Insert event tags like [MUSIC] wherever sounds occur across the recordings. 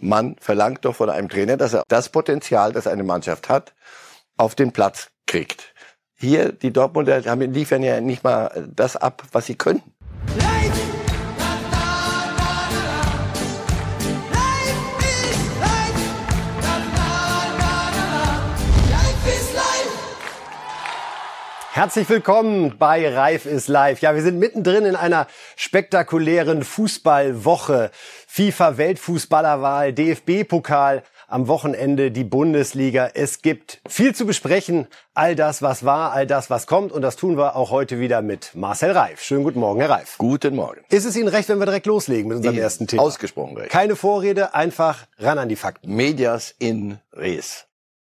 man verlangt doch von einem Trainer, dass er das Potenzial, das eine Mannschaft hat, auf den Platz kriegt. Hier, die Dortmunder haben, liefern ja nicht mal das ab, was sie können. Herzlich willkommen bei Reif ist live. Ja, wir sind mittendrin in einer spektakulären Fußballwoche. FIFA Weltfußballerwahl, DFB-Pokal, am Wochenende die Bundesliga. Es gibt viel zu besprechen. All das, was war, all das, was kommt. Und das tun wir auch heute wieder mit Marcel Reif. Schönen guten Morgen, Herr Reif. Guten Morgen. Ist es Ihnen recht, wenn wir direkt loslegen mit unserem ersten Thema? Ausgesprochen recht. Keine Vorrede, einfach ran an die Fakten. Medias in res.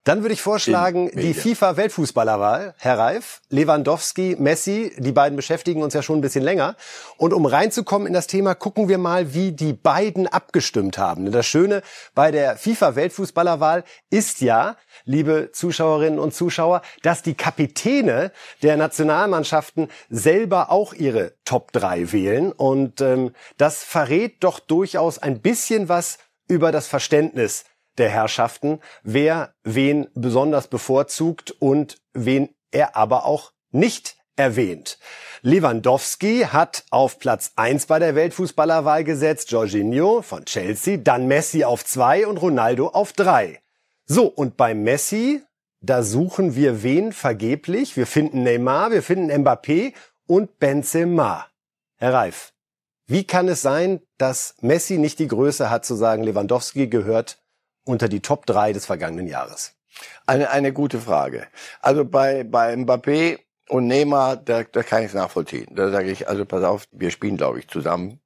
Dann würde ich vorschlagen, die FIFA-Weltfußballerwahl, Herr Reif, Lewandowski, Messi, die beiden beschäftigen uns ja schon ein bisschen länger. Und um reinzukommen in das Thema, gucken wir mal, wie die beiden abgestimmt haben. Das Schöne bei der FIFA-Weltfußballerwahl ist ja, liebe Zuschauerinnen und Zuschauer, dass die Kapitäne der Nationalmannschaften selber auch ihre Top 3 wählen. Und ähm, das verrät doch durchaus ein bisschen was über das Verständnis der Herrschaften, wer wen besonders bevorzugt und wen er aber auch nicht erwähnt. Lewandowski hat auf Platz eins bei der Weltfußballerwahl gesetzt, Jorginho von Chelsea, dann Messi auf zwei und Ronaldo auf drei. So, und bei Messi, da suchen wir wen vergeblich? Wir finden Neymar, wir finden Mbappé und Benzema. Herr Reif, wie kann es sein, dass Messi nicht die Größe hat zu sagen, Lewandowski gehört unter die Top 3 des vergangenen Jahres? Eine, eine gute Frage. Also bei, bei Mbappé und Neymar, da, da kann ich es nachvollziehen. Da sage ich, also pass auf, wir spielen, glaube ich, zusammen.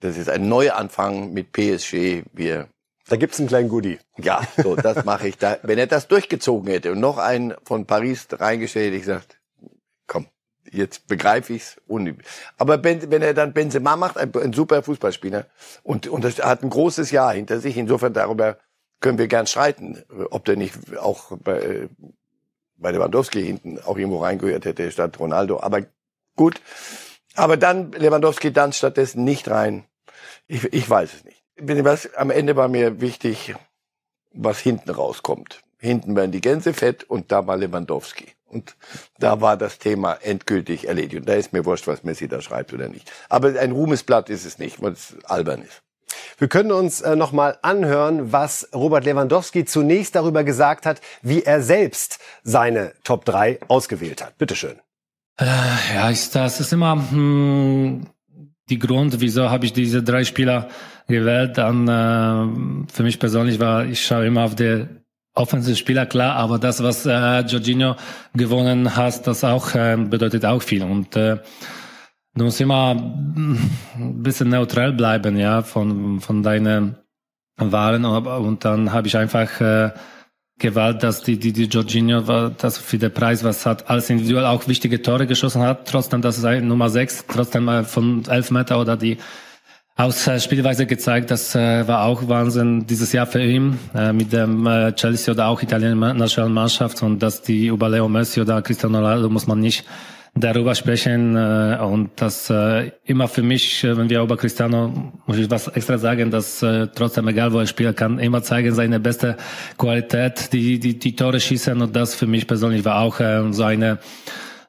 Das ist ein Neuanfang mit PSG. Wir da gibt's einen kleinen Goodie. Ja, so, das mache ich. Da, wenn er das durchgezogen hätte und noch einen von Paris reingestellt, hätte ich gesagt, komm, jetzt begreife ich's. Aber wenn, wenn er dann Benzema macht, ein, ein super Fußballspieler und, und das hat ein großes Jahr hinter sich, insofern darüber können wir gern streiten, ob der nicht auch bei, bei Lewandowski hinten auch irgendwo reingehört hätte statt Ronaldo. Aber gut. Aber dann Lewandowski dann stattdessen nicht rein. Ich, ich weiß es nicht. Was, am Ende war mir wichtig, was hinten rauskommt. Hinten werden die Gänse fett und da war Lewandowski. Und da war das Thema endgültig erledigt. Und da ist mir wurscht, was Messi da schreibt oder nicht. Aber ein Ruhmesblatt ist es nicht, weil es albern ist. Wir können uns äh, noch mal anhören, was Robert Lewandowski zunächst darüber gesagt hat, wie er selbst seine Top 3 ausgewählt hat. Bitte schön. Äh, ja, ist, das ist immer hm, die Grund, wieso habe ich diese drei Spieler gewählt. Dann äh, für mich persönlich war, ich schaue immer auf die offensive Spieler klar, aber das, was äh, Jorginho gewonnen hat, das auch äh, bedeutet auch viel und äh, Du musst immer ein bisschen neutral bleiben, ja, von, von deinen Wahlen. Und dann habe ich einfach äh, gewählt, dass die, die, die Jorginho, das für den Preis, was hat, als individuell auch wichtige Tore geschossen hat, trotzdem, das ist Nummer sechs, trotzdem äh, von elf Meter oder die aus äh, Spielweise gezeigt, das äh, war auch Wahnsinn dieses Jahr für ihn äh, mit dem äh, Chelsea oder auch italienische Nationalmannschaft und dass die über Leo Messi oder Cristiano Ronaldo muss man nicht darüber sprechen äh, und das äh, immer für mich, äh, wenn wir über Cristiano, muss ich was extra sagen, dass äh, trotzdem egal wo er spielt, kann immer zeigen seine beste Qualität, die die, die Tore schießen und das für mich persönlich war auch äh, so eine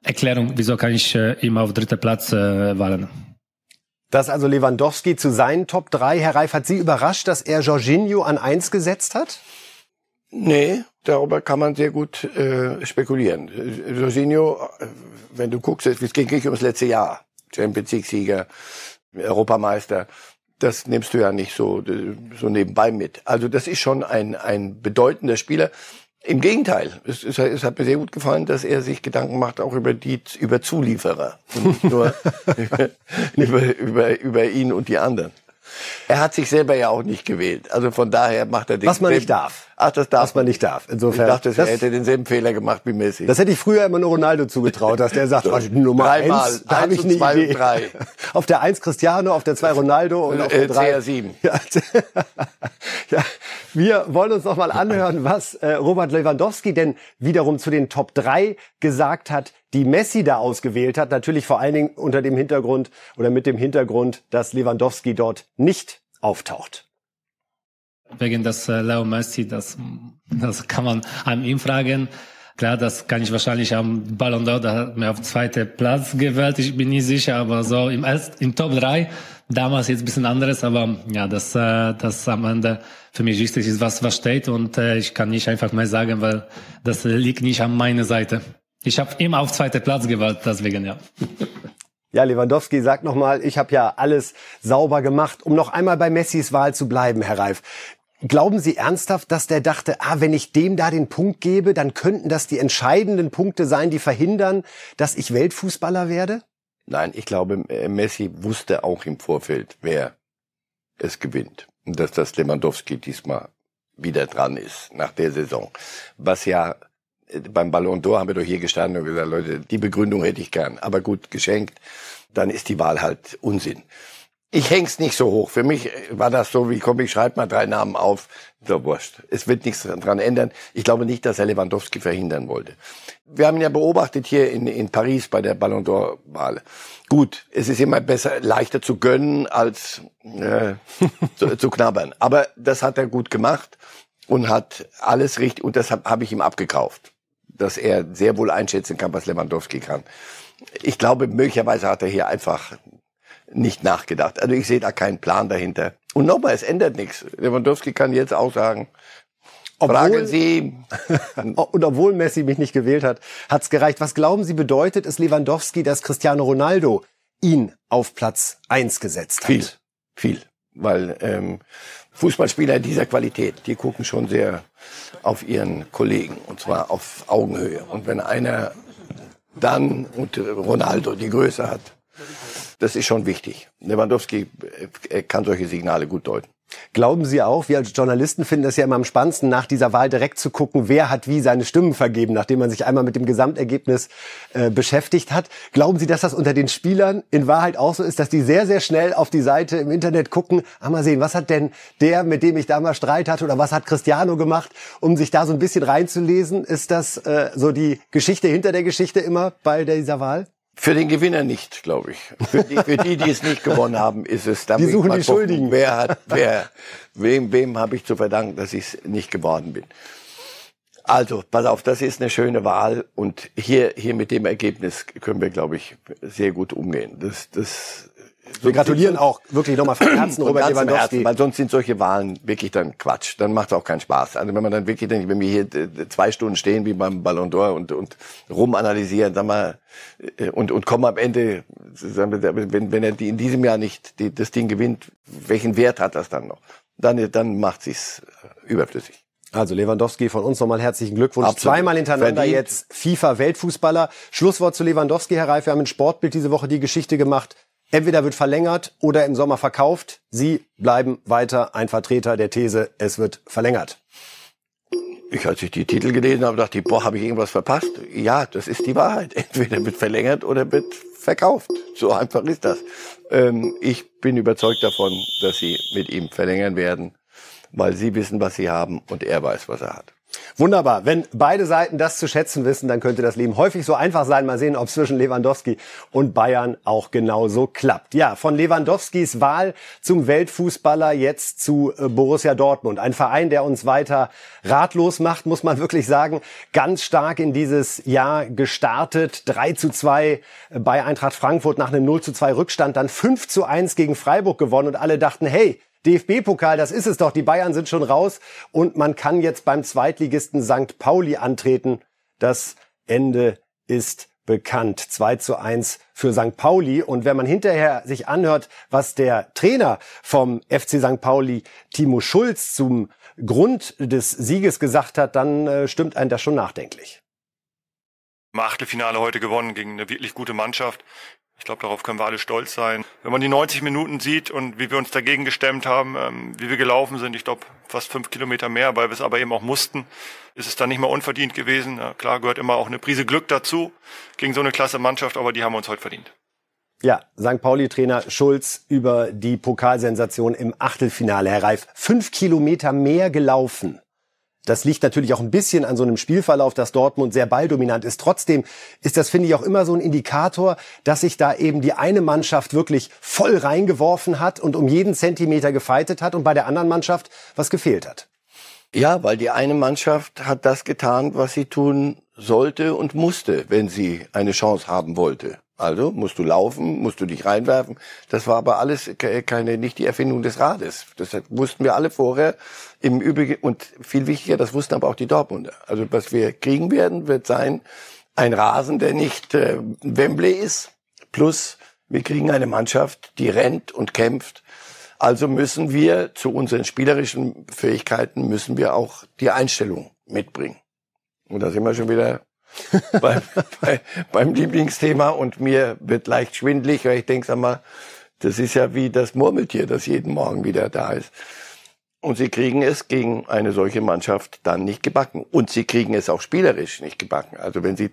Erklärung, wieso kann ich äh, immer auf dritter Platz äh, wählen. Das also Lewandowski zu seinen Top 3. Herr Reif, hat Sie überrascht, dass er Jorginho an eins gesetzt hat? Nee, darüber kann man sehr gut äh, spekulieren. Jorginho, wenn du guckst, es ging nicht ums letzte Jahr. Champions League-Sieger, Europameister. Das nimmst du ja nicht so, so nebenbei mit. Also das ist schon ein, ein bedeutender Spieler. Im Gegenteil, es, es, es, hat mir sehr gut gefallen, dass er sich Gedanken macht auch über die über Zulieferer und nicht nur [LAUGHS] über, über, über ihn und die anderen. Er hat sich selber ja auch nicht gewählt. Also von daher macht er den Was man nicht darf. Ach, das darf Was man nicht darf. Insofern. Ich dachte, er hätte denselben Fehler gemacht wie Messi. Das hätte ich früher immer nur Ronaldo zugetraut, dass der sagt, [LAUGHS] so, oh, Nummer Dreimal, eins, da habe ich eine zwei Idee. Drei. [LAUGHS] Auf der eins Cristiano, auf der zwei Ronaldo und auf der äh, drei CR7. [LAUGHS] Ja, ja, wir wollen uns noch mal anhören, was äh, Robert Lewandowski denn wiederum zu den Top 3 gesagt hat, die Messi da ausgewählt hat. Natürlich vor allen Dingen unter dem Hintergrund oder mit dem Hintergrund, dass Lewandowski dort nicht auftaucht. Wegen des äh, Leo Messi, das, das kann man an ihm fragen. Klar, das kann ich wahrscheinlich am Ballon d'Or, da hat mir auf zweite Platz gewählt, ich bin nicht sicher, aber so im, Erst, im Top 3, damals jetzt ein bisschen anderes, aber ja, das, äh, das am Ende für mich wichtig ist, was, was steht und äh, ich kann nicht einfach mehr sagen, weil das liegt nicht an meiner Seite. Ich habe immer auf zweite Platz gewählt, deswegen ja. [LAUGHS] Ja, Lewandowski sagt nochmal, ich habe ja alles sauber gemacht. Um noch einmal bei Messis Wahl zu bleiben, Herr Reif. Glauben Sie ernsthaft, dass der dachte, ah, wenn ich dem da den Punkt gebe, dann könnten das die entscheidenden Punkte sein, die verhindern, dass ich Weltfußballer werde? Nein, ich glaube, äh, Messi wusste auch im Vorfeld, wer es gewinnt. Und dass das Lewandowski diesmal wieder dran ist nach der Saison. Was ja beim Ballon d'Or haben wir doch hier gestanden und gesagt, Leute, die Begründung hätte ich gern, aber gut geschenkt, dann ist die Wahl halt Unsinn ich häng's nicht so hoch. Für mich war das so, wie komm, ich schreibe mal drei Namen auf. So wurscht. Es wird nichts dran ändern. Ich glaube nicht, dass er Lewandowski verhindern wollte. Wir haben ihn ja beobachtet hier in, in Paris bei der Ballon d'Or-Wahl. Gut, es ist immer besser, leichter zu gönnen als äh, [LAUGHS] zu, zu knabbern. Aber das hat er gut gemacht und hat alles richtig, und deshalb habe ich ihm abgekauft, dass er sehr wohl einschätzen kann, was Lewandowski kann. Ich glaube, möglicherweise hat er hier einfach nicht nachgedacht. Also ich sehe da keinen Plan dahinter. Und nochmal, es ändert nichts. Lewandowski kann jetzt auch sagen, obwohl, Fragen Sie. [LAUGHS] und obwohl Messi mich nicht gewählt hat, hat's gereicht. Was glauben Sie, bedeutet es Lewandowski, dass Cristiano Ronaldo ihn auf Platz eins gesetzt hat? Viel, viel. Weil ähm, Fußballspieler dieser Qualität, die gucken schon sehr auf ihren Kollegen und zwar auf Augenhöhe. Und wenn einer dann und Ronaldo die Größe hat, das ist schon wichtig. Lewandowski äh, kann solche Signale gut deuten. Glauben Sie auch, wir als Journalisten finden das ja immer am spannendsten, nach dieser Wahl direkt zu gucken, wer hat wie seine Stimmen vergeben, nachdem man sich einmal mit dem Gesamtergebnis äh, beschäftigt hat. Glauben Sie, dass das unter den Spielern in Wahrheit auch so ist, dass die sehr, sehr schnell auf die Seite im Internet gucken, ah, mal sehen, was hat denn der, mit dem ich da mal Streit hatte, oder was hat Cristiano gemacht, um sich da so ein bisschen reinzulesen? Ist das äh, so die Geschichte hinter der Geschichte immer bei dieser Wahl? Für den Gewinner nicht, glaube ich. Für die, für die, die es nicht gewonnen haben, ist es. Da die suchen die gucken, Schuldigen. Wer hat, wer, wem, wem habe ich zu verdanken, dass ich es nicht geworden bin? Also, pass auf, das ist eine schöne Wahl und hier, hier mit dem Ergebnis können wir, glaube ich, sehr gut umgehen. Das, das wir gratulieren auch wirklich nochmal von Herzen [CLEARS THROAT] Robert Lewandowski. Herzen, weil sonst sind solche Wahlen wirklich dann Quatsch. Dann macht es auch keinen Spaß. Also wenn man dann wirklich denkt, wenn wir hier äh, zwei Stunden stehen wie beim Ballon d'Or und, und rumanalysieren, sag mal, äh, und, und kommen am Ende, wenn, wenn er die in diesem Jahr nicht die, das Ding gewinnt, welchen Wert hat das dann noch? Dann, dann macht sich's äh, überflüssig. Also Lewandowski von uns nochmal herzlichen Glückwunsch. Absolut. Zweimal hintereinander Verdient. jetzt FIFA-Weltfußballer. Schlusswort zu Lewandowski, Herr Reif. Wir haben in Sportbild diese Woche die Geschichte gemacht. Entweder wird verlängert oder im Sommer verkauft. Sie bleiben weiter ein Vertreter der These, es wird verlängert. Ich, als ich die Titel gelesen habe, dachte ich, boah, habe ich irgendwas verpasst? Ja, das ist die Wahrheit. [LAUGHS] Entweder wird verlängert oder wird verkauft. So einfach ist das. Ähm, ich bin überzeugt davon, dass sie mit ihm verlängern werden, weil sie wissen, was sie haben und er weiß, was er hat. Wunderbar. Wenn beide Seiten das zu schätzen wissen, dann könnte das Leben häufig so einfach sein. Mal sehen, ob zwischen Lewandowski und Bayern auch genauso klappt. Ja, von Lewandowskis Wahl zum Weltfußballer jetzt zu äh, Borussia Dortmund. Ein Verein, der uns weiter ratlos macht, muss man [LAUGHS] wirklich sagen. Ganz stark in dieses Jahr gestartet. 3 zu 2 bei Eintracht Frankfurt nach einem 0 zu 2 Rückstand. Dann 5 zu 1 gegen Freiburg gewonnen und alle dachten, hey, DFB-Pokal, das ist es doch. Die Bayern sind schon raus und man kann jetzt beim Zweitligisten St. Pauli antreten. Das Ende ist bekannt. 2 zu 1 für St. Pauli. Und wenn man hinterher sich anhört, was der Trainer vom FC St. Pauli, Timo Schulz, zum Grund des Sieges gesagt hat, dann äh, stimmt einen das schon nachdenklich. Im Achtelfinale heute gewonnen gegen eine wirklich gute Mannschaft. Ich glaube, darauf können wir alle stolz sein. Wenn man die 90 Minuten sieht und wie wir uns dagegen gestemmt haben, ähm, wie wir gelaufen sind, ich glaube fast fünf Kilometer mehr, weil wir es aber eben auch mussten, ist es dann nicht mehr unverdient gewesen. Ja, klar gehört immer auch eine Prise Glück dazu gegen so eine klasse Mannschaft, aber die haben wir uns heute verdient. Ja, St. Pauli-Trainer Schulz über die Pokalsensation im Achtelfinale. Herr Reif, fünf Kilometer mehr gelaufen. Das liegt natürlich auch ein bisschen an so einem Spielverlauf, dass Dortmund sehr balldominant ist. Trotzdem ist das, finde ich, auch immer so ein Indikator, dass sich da eben die eine Mannschaft wirklich voll reingeworfen hat und um jeden Zentimeter gefeitet hat und bei der anderen Mannschaft was gefehlt hat. Ja, weil die eine Mannschaft hat das getan, was sie tun sollte und musste, wenn sie eine Chance haben wollte. Also musst du laufen, musst du dich reinwerfen. Das war aber alles keine, nicht die Erfindung des Rades. Das wussten wir alle vorher. Im Übrigen, und viel wichtiger, das wussten aber auch die Dortmunder. Also was wir kriegen werden, wird sein, ein Rasen, der nicht äh, Wembley ist. Plus, wir kriegen eine Mannschaft, die rennt und kämpft. Also müssen wir zu unseren spielerischen Fähigkeiten, müssen wir auch die Einstellung mitbringen. Und da sind wir schon wieder [LAUGHS] beim, bei, beim Lieblingsthema und mir wird leicht schwindlig, weil ich denke, sag mal, das ist ja wie das Murmeltier, das jeden Morgen wieder da ist. Und sie kriegen es gegen eine solche Mannschaft dann nicht gebacken. Und sie kriegen es auch spielerisch nicht gebacken. Also wenn sie,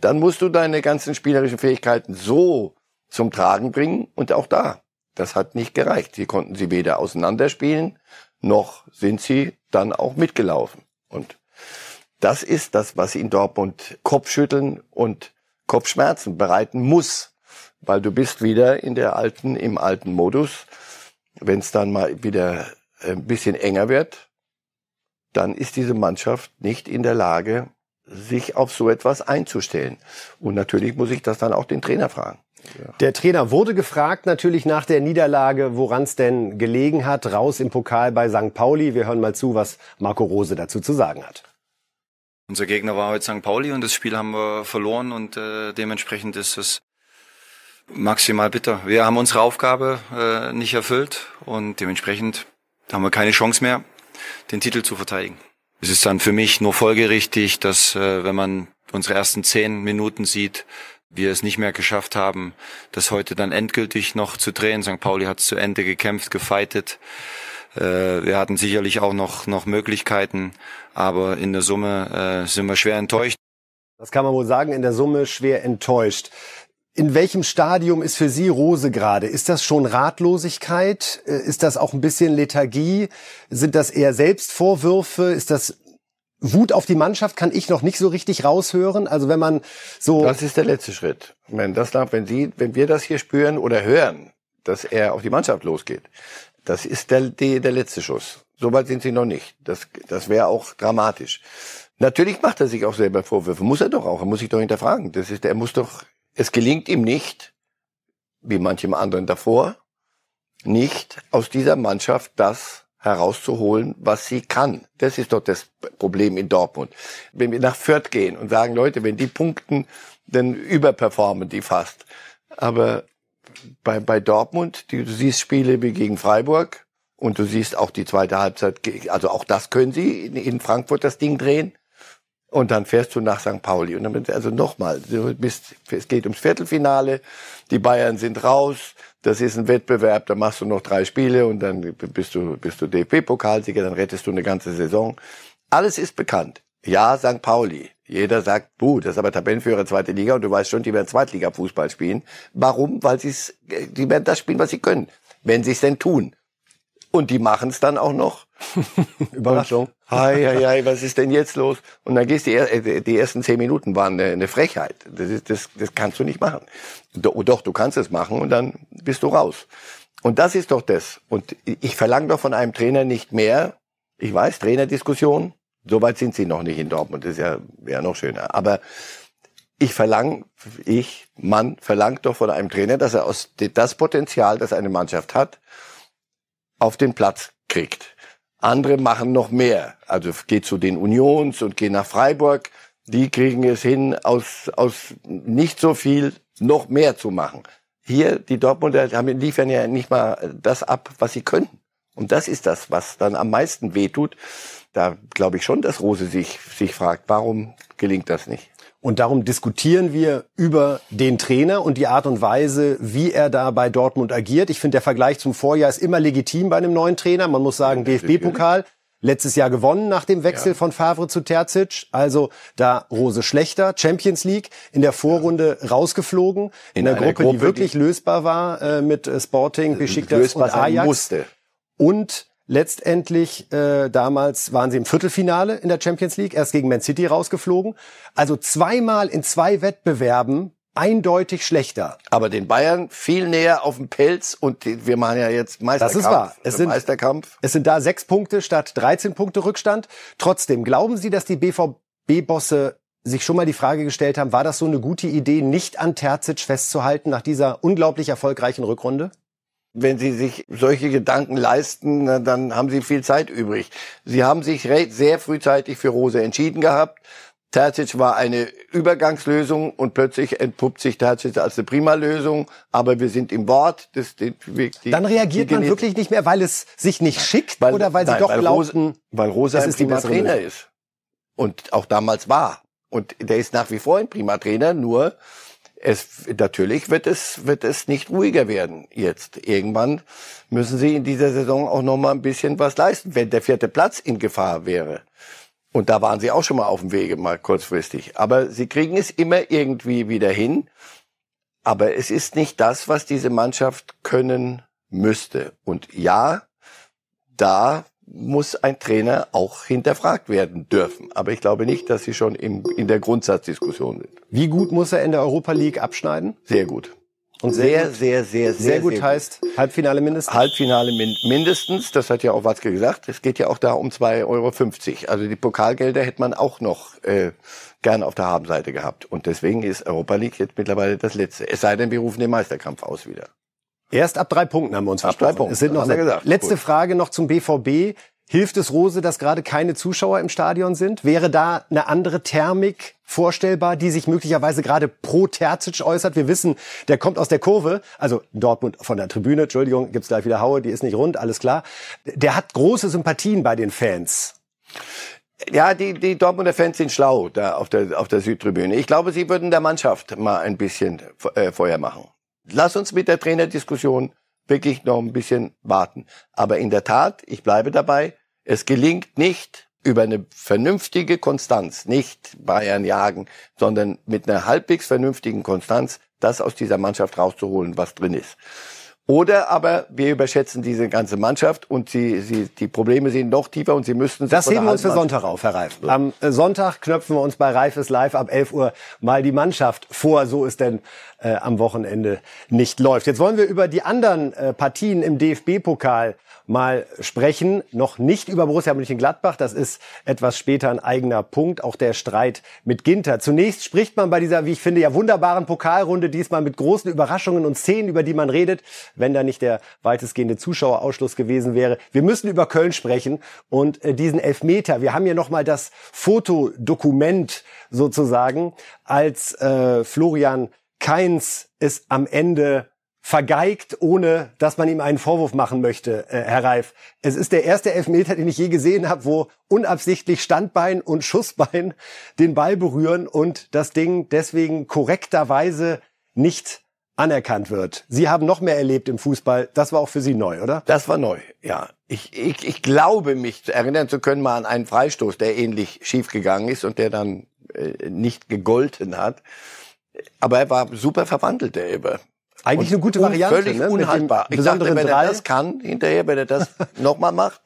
dann musst du deine ganzen spielerischen Fähigkeiten so zum Tragen bringen und auch da. Das hat nicht gereicht. Sie konnten sie weder auseinanderspielen, noch sind sie dann auch mitgelaufen. Und das ist das, was in Dortmund Kopfschütteln und Kopfschmerzen bereiten muss, weil du bist wieder in der alten, im alten Modus. Wenn es dann mal wieder ein bisschen enger wird, dann ist diese Mannschaft nicht in der Lage, sich auf so etwas einzustellen. Und natürlich muss ich das dann auch den Trainer fragen. Ja. Der Trainer wurde gefragt natürlich nach der Niederlage, woran es denn gelegen hat, raus im Pokal bei St. Pauli. Wir hören mal zu, was Marco Rose dazu zu sagen hat. Unser Gegner war heute St. Pauli und das Spiel haben wir verloren und äh, dementsprechend ist es maximal bitter. Wir haben unsere Aufgabe äh, nicht erfüllt und dementsprechend haben wir keine Chance mehr, den Titel zu verteidigen. Es ist dann für mich nur folgerichtig, dass äh, wenn man unsere ersten zehn Minuten sieht, wir es nicht mehr geschafft haben, das heute dann endgültig noch zu drehen. St. Pauli hat es zu Ende gekämpft, gefeitet. Äh, wir hatten sicherlich auch noch, noch Möglichkeiten, aber in der Summe äh, sind wir schwer enttäuscht. Das kann man wohl sagen, in der Summe schwer enttäuscht. In welchem Stadium ist für Sie Rose gerade? Ist das schon Ratlosigkeit? Äh, ist das auch ein bisschen Lethargie? Sind das eher Selbstvorwürfe? Ist das Wut auf die Mannschaft? Kann ich noch nicht so richtig raushören. Also wenn man so. Das ist der letzte Schritt. Wenn das wenn Sie, wenn wir das hier spüren oder hören, dass er auf die Mannschaft losgeht, das ist der, der, der letzte Schuss. Soweit sind sie noch nicht. Das, das wäre auch dramatisch. Natürlich macht er sich auch selber Vorwürfe. Muss er doch auch. Er muss sich doch hinterfragen. Das ist, er muss doch, es gelingt ihm nicht, wie manchem anderen davor, nicht aus dieser Mannschaft das herauszuholen, was sie kann. Das ist doch das Problem in Dortmund. Wenn wir nach Fürth gehen und sagen, Leute, wenn die punkten, dann überperformen die fast. Aber bei, bei Dortmund, die, du siehst Spiele wie gegen Freiburg und du siehst auch die zweite Halbzeit, also auch das können sie in, in Frankfurt das Ding drehen. Und dann fährst du nach St. Pauli. Und dann, also nochmal, du bist, es geht ums Viertelfinale, die Bayern sind raus, das ist ein Wettbewerb, da machst du noch drei Spiele und dann bist du, bist du DFB-Pokalsieger, dann rettest du eine ganze Saison. Alles ist bekannt. Ja, St. Pauli. Jeder sagt, buh, das ist aber Tabellenführer zweite Liga und du weißt schon, die werden Zweitliga-Fußball spielen. Warum? Weil sie die werden das spielen, was sie können. Wenn sie es denn tun. Und die machen es dann auch noch. [LAUGHS] Überraschung. [LAUGHS] Hi, hi, hi, was ist denn jetzt los? Und dann gehst du, die, die ersten zehn Minuten waren eine, eine Frechheit. Das, ist, das, das kannst du nicht machen. Doch, doch, du kannst es machen und dann bist du raus. Und das ist doch das. Und ich verlange doch von einem Trainer nicht mehr. Ich weiß, Trainerdiskussion, Soweit sind sie noch nicht in Dortmund, das ist ja, wäre noch schöner. Aber ich verlange, ich, Mann, verlangt doch von einem Trainer, dass er aus das Potenzial, das eine Mannschaft hat, auf den Platz kriegt. Andere machen noch mehr. Also geht zu den Unions und gehen nach Freiburg. Die kriegen es hin, aus, aus nicht so viel noch mehr zu machen. Hier, die Dortmunder haben, liefern ja nicht mal das ab, was sie können. Und das ist das, was dann am meisten wehtut da glaube ich schon, dass Rose sich, sich fragt, warum gelingt das nicht? Und darum diskutieren wir über den Trainer und die Art und Weise, wie er da bei Dortmund agiert. Ich finde, der Vergleich zum Vorjahr ist immer legitim bei einem neuen Trainer. Man muss sagen, DFB-Pokal, letztes Jahr gewonnen nach dem Wechsel ja. von Favre zu Terzic. Also da Rose schlechter, Champions League in der Vorrunde ja. rausgeflogen. In, in einer, Gruppe, Gruppe, die wirklich die lösbar war äh, mit äh, Sporting, Besiktas und Ajax. Musste. Und Letztendlich, äh, damals waren sie im Viertelfinale in der Champions League, erst gegen Man City rausgeflogen. Also zweimal in zwei Wettbewerben eindeutig schlechter. Aber den Bayern viel näher auf dem Pelz und die, wir machen ja jetzt Meisterkampf. Das ist wahr. Es sind, Meisterkampf. Es sind da sechs Punkte statt 13 Punkte Rückstand. Trotzdem, glauben Sie, dass die BVB-Bosse sich schon mal die Frage gestellt haben, war das so eine gute Idee, nicht an Terzic festzuhalten nach dieser unglaublich erfolgreichen Rückrunde? Wenn Sie sich solche Gedanken leisten, dann haben Sie viel Zeit übrig. Sie haben sich sehr frühzeitig für Rose entschieden gehabt. Terzic war eine Übergangslösung und plötzlich entpuppt sich Terzic als eine prima Lösung. Aber wir sind im Wort. Das, die, die, Dann reagiert man wirklich nicht mehr, weil es sich nicht schickt weil, oder weil Sie nein, doch weil glaubten, Rose, weil Rose ein prima Trainer ist und auch damals war. Und der ist nach wie vor ein prima Trainer. Nur es natürlich wird es wird es nicht ruhiger werden jetzt. Irgendwann müssen sie in dieser Saison auch noch mal ein bisschen was leisten, wenn der vierte Platz in Gefahr wäre. Und da waren sie auch schon mal auf dem Wege, mal kurzfristig. Aber sie kriegen es immer irgendwie wieder hin. Aber es ist nicht das, was diese Mannschaft können müsste. Und ja, da muss ein Trainer auch hinterfragt werden dürfen. Aber ich glaube nicht, dass sie schon im, in der Grundsatzdiskussion sind. Wie gut muss er in der Europa League abschneiden? Sehr gut. Und sehr, sehr, sehr, sehr, sehr gut heißt. Halbfinale mindestens? Halbfinale min mindestens, das hat ja auch Watzke gesagt. Es geht ja auch da um 2,50 Euro. Also die Pokalgelder hätte man auch noch äh, gern auf der Habenseite gehabt. Und deswegen ist Europa League jetzt mittlerweile das Letzte. Es sei denn, wir rufen den Meisterkampf aus wieder. Erst ab drei Punkten haben wir uns ab drei Punkten. Es sind noch gesagt. Letzte Gut. Frage noch zum BVB. Hilft es Rose, dass gerade keine Zuschauer im Stadion sind? Wäre da eine andere Thermik vorstellbar, die sich möglicherweise gerade pro Terzic äußert? Wir wissen, der kommt aus der Kurve, also Dortmund von der Tribüne, Entschuldigung, gibt's gleich wieder Haue, die ist nicht rund, alles klar. Der hat große Sympathien bei den Fans. Ja, die, die Dortmunder Fans sind schlau da auf der, auf der Südtribüne. Ich glaube, sie würden der Mannschaft mal ein bisschen äh, Feuer machen. Lass uns mit der Trainerdiskussion wirklich noch ein bisschen warten. Aber in der Tat, ich bleibe dabei, es gelingt nicht über eine vernünftige Konstanz, nicht Bayern jagen, sondern mit einer halbwegs vernünftigen Konstanz das aus dieser Mannschaft rauszuholen, was drin ist. Oder aber wir überschätzen diese ganze Mannschaft und sie, sie, die Probleme sind noch tiefer und sie müssten... Das heben wir uns für Sonntag auf, Herr Reif. Am äh, Sonntag knöpfen wir uns bei Reifes Live ab 11 Uhr mal die Mannschaft vor, so es denn äh, am Wochenende nicht läuft. Jetzt wollen wir über die anderen äh, Partien im DFB-Pokal mal sprechen. Noch nicht über Borussia Mönchengladbach. Das ist etwas später ein eigener Punkt. Auch der Streit mit Ginter. Zunächst spricht man bei dieser, wie ich finde, ja wunderbaren Pokalrunde diesmal mit großen Überraschungen und Szenen, über die man redet, wenn da nicht der weitestgehende Zuschauerausschluss gewesen wäre. Wir müssen über Köln sprechen und äh, diesen Elfmeter. Wir haben hier nochmal das Fotodokument sozusagen, als äh, Florian Keins es am Ende vergeigt, ohne dass man ihm einen Vorwurf machen möchte, äh, Herr Reif. Es ist der erste Elfmeter, den ich je gesehen habe, wo unabsichtlich Standbein und Schussbein den Ball berühren und das Ding deswegen korrekterweise nicht anerkannt wird. Sie haben noch mehr erlebt im Fußball. Das war auch für Sie neu, oder? Das war neu, ja. Ich, ich, ich glaube mich erinnern zu können mal an einen Freistoß, der ähnlich schief gegangen ist und der dann äh, nicht gegolten hat. Aber er war super verwandelt, der Eber. Eigentlich und eine gute Variante. Völlig ne? unhaltbar. Ich dachte, wenn er das kann, hinterher, wenn er das [LAUGHS] nochmal macht,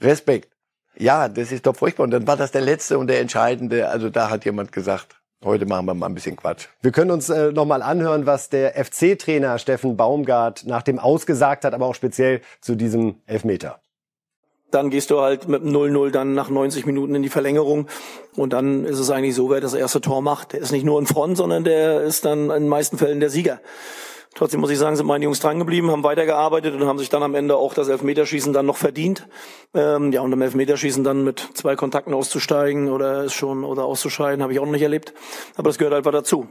Respekt. Ja, das ist doch furchtbar. Und dann war das der letzte und der entscheidende. Also da hat jemand gesagt, heute machen wir mal ein bisschen Quatsch. Wir können uns äh, nochmal anhören, was der FC-Trainer Steffen Baumgart nach dem Ausgesagt hat, aber auch speziell zu diesem Elfmeter dann gehst du halt mit 0-0 dann nach 90 Minuten in die Verlängerung. Und dann ist es eigentlich so, wer das erste Tor macht, der ist nicht nur in Front, sondern der ist dann in den meisten Fällen der Sieger. Trotzdem muss ich sagen, sind meine Jungs dran geblieben, haben weitergearbeitet und haben sich dann am Ende auch das Elfmeterschießen dann noch verdient. Ähm, ja, und im Elfmeterschießen dann mit zwei Kontakten auszusteigen oder ist schon oder auszuscheiden, habe ich auch noch nicht erlebt. Aber das gehört einfach dazu.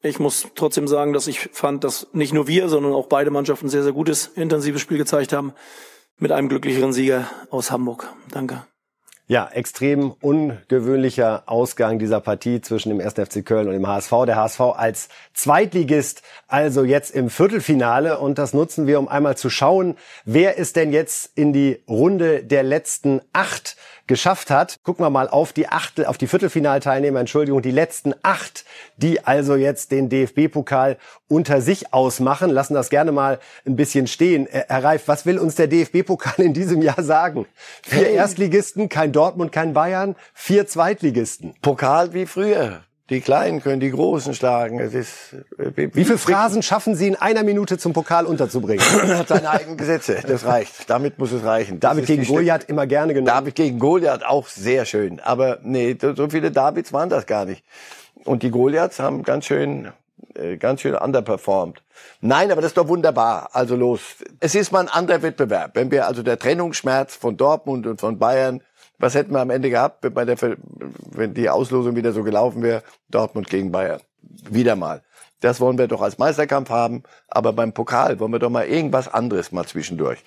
Ich muss trotzdem sagen, dass ich fand, dass nicht nur wir, sondern auch beide Mannschaften sehr, sehr gutes, intensives Spiel gezeigt haben mit einem glücklicheren Sieger aus Hamburg. Danke. Ja, extrem ungewöhnlicher Ausgang dieser Partie zwischen dem 1. FC Köln und dem HSV. Der HSV als Zweitligist, also jetzt im Viertelfinale. Und das nutzen wir, um einmal zu schauen, wer ist denn jetzt in die Runde der letzten acht geschafft hat. Gucken wir mal auf die Achtel, auf die Viertelfinalteilnehmer, Entschuldigung, die letzten acht, die also jetzt den DFB-Pokal unter sich ausmachen. Lassen das gerne mal ein bisschen stehen. Äh, Herr Reif, was will uns der DFB-Pokal in diesem Jahr sagen? Vier hey. Erstligisten, kein Dortmund, kein Bayern, vier Zweitligisten. Pokal wie früher. Die Kleinen können die Großen schlagen. Es ist, wie, wie viele Phrasen schaffen Sie in einer Minute zum Pokal unterzubringen? [LAUGHS] hat seine eigenen Gesetze. Das reicht. Damit muss es reichen. Das David gegen Goliath immer gerne genommen. David gegen Goliath auch sehr schön. Aber nee, so viele Davids waren das gar nicht. Und die Goliaths haben ganz schön, äh, ganz schön underperformed. Nein, aber das ist doch wunderbar. Also los. Es ist mal ein anderer Wettbewerb. Wenn wir also der Trennungsschmerz von Dortmund und von Bayern was hätten wir am Ende gehabt, bei der, wenn die Auslosung wieder so gelaufen wäre? Dortmund gegen Bayern. Wieder mal. Das wollen wir doch als Meisterkampf haben. Aber beim Pokal wollen wir doch mal irgendwas anderes mal zwischendurch.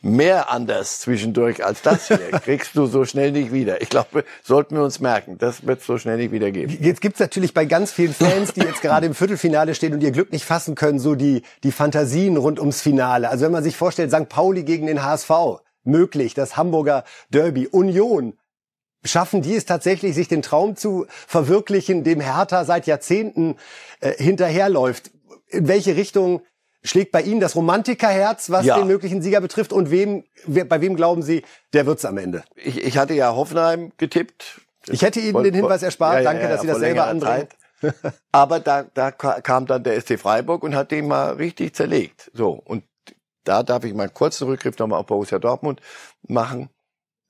Mehr anders zwischendurch als das hier [LAUGHS] kriegst du so schnell nicht wieder. Ich glaube, sollten wir uns merken, das wird so schnell nicht wieder geben. Jetzt gibt's natürlich bei ganz vielen Fans, die jetzt gerade im Viertelfinale stehen und ihr Glück nicht fassen können, so die, die Fantasien rund ums Finale. Also wenn man sich vorstellt, St. Pauli gegen den HSV, möglich. Das Hamburger Derby. Union. Schaffen die es tatsächlich, sich den Traum zu verwirklichen, dem Hertha seit Jahrzehnten äh, hinterherläuft? In welche Richtung schlägt bei Ihnen das Romantikerherz, was ja. den möglichen Sieger betrifft? Und wem, bei wem glauben Sie, der wird's am Ende? Ich, ich hatte ja Hoffenheim getippt. Ich hätte Ihnen den Hinweis erspart. Ja, ja, Danke, dass Sie das selber anbringen. Aber da, da kam dann der SC Freiburg und hat den mal richtig zerlegt. So. Und da darf ich mal einen kurzen Rückgriff nochmal auf Borussia Dortmund machen.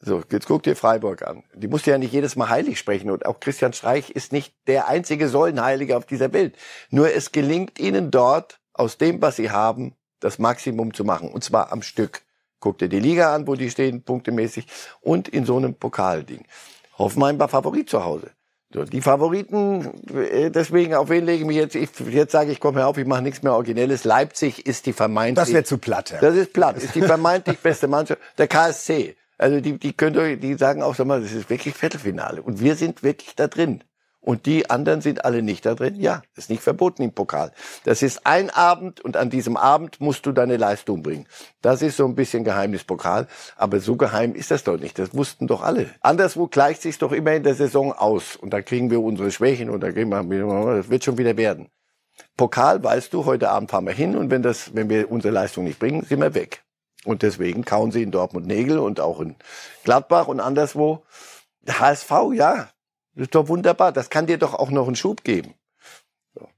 So, jetzt guck dir Freiburg an. Die musst ja nicht jedes Mal heilig sprechen. Und auch Christian Streich ist nicht der einzige Säulenheilige auf dieser Welt. Nur es gelingt ihnen dort, aus dem, was sie haben, das Maximum zu machen. Und zwar am Stück. Guck dir die Liga an, wo die stehen, punktemäßig. Und in so einem Pokalding. Hoffenheim war Favorit zu Hause. So, die Favoriten, äh, deswegen, auf wen lege ich mich jetzt? Ich, jetzt sage ich, komm her auf, ich mache nichts mehr Originelles. Leipzig ist die vermeintlich... Das wäre zu platt. Ja. Das ist platt, ist die vermeintlich beste Mannschaft. Der KSC, also die, die können, die sagen auch, sag mal, das ist wirklich Viertelfinale. Und wir sind wirklich da drin und die anderen sind alle nicht da drin. Ja, ist nicht verboten im Pokal. Das ist ein Abend und an diesem Abend musst du deine Leistung bringen. Das ist so ein bisschen Geheimnispokal, aber so geheim ist das doch nicht. Das wussten doch alle. Anderswo gleicht sich doch immer in der Saison aus und da kriegen wir unsere Schwächen und da kriegen wir, das wird schon wieder werden. Pokal weißt du, heute Abend fahren wir hin und wenn das, wenn wir unsere Leistung nicht bringen, sind wir weg. Und deswegen kauen sie in Dortmund Nägel und auch in Gladbach und anderswo. HSV, ja, das ist doch wunderbar. Das kann dir doch auch noch einen Schub geben.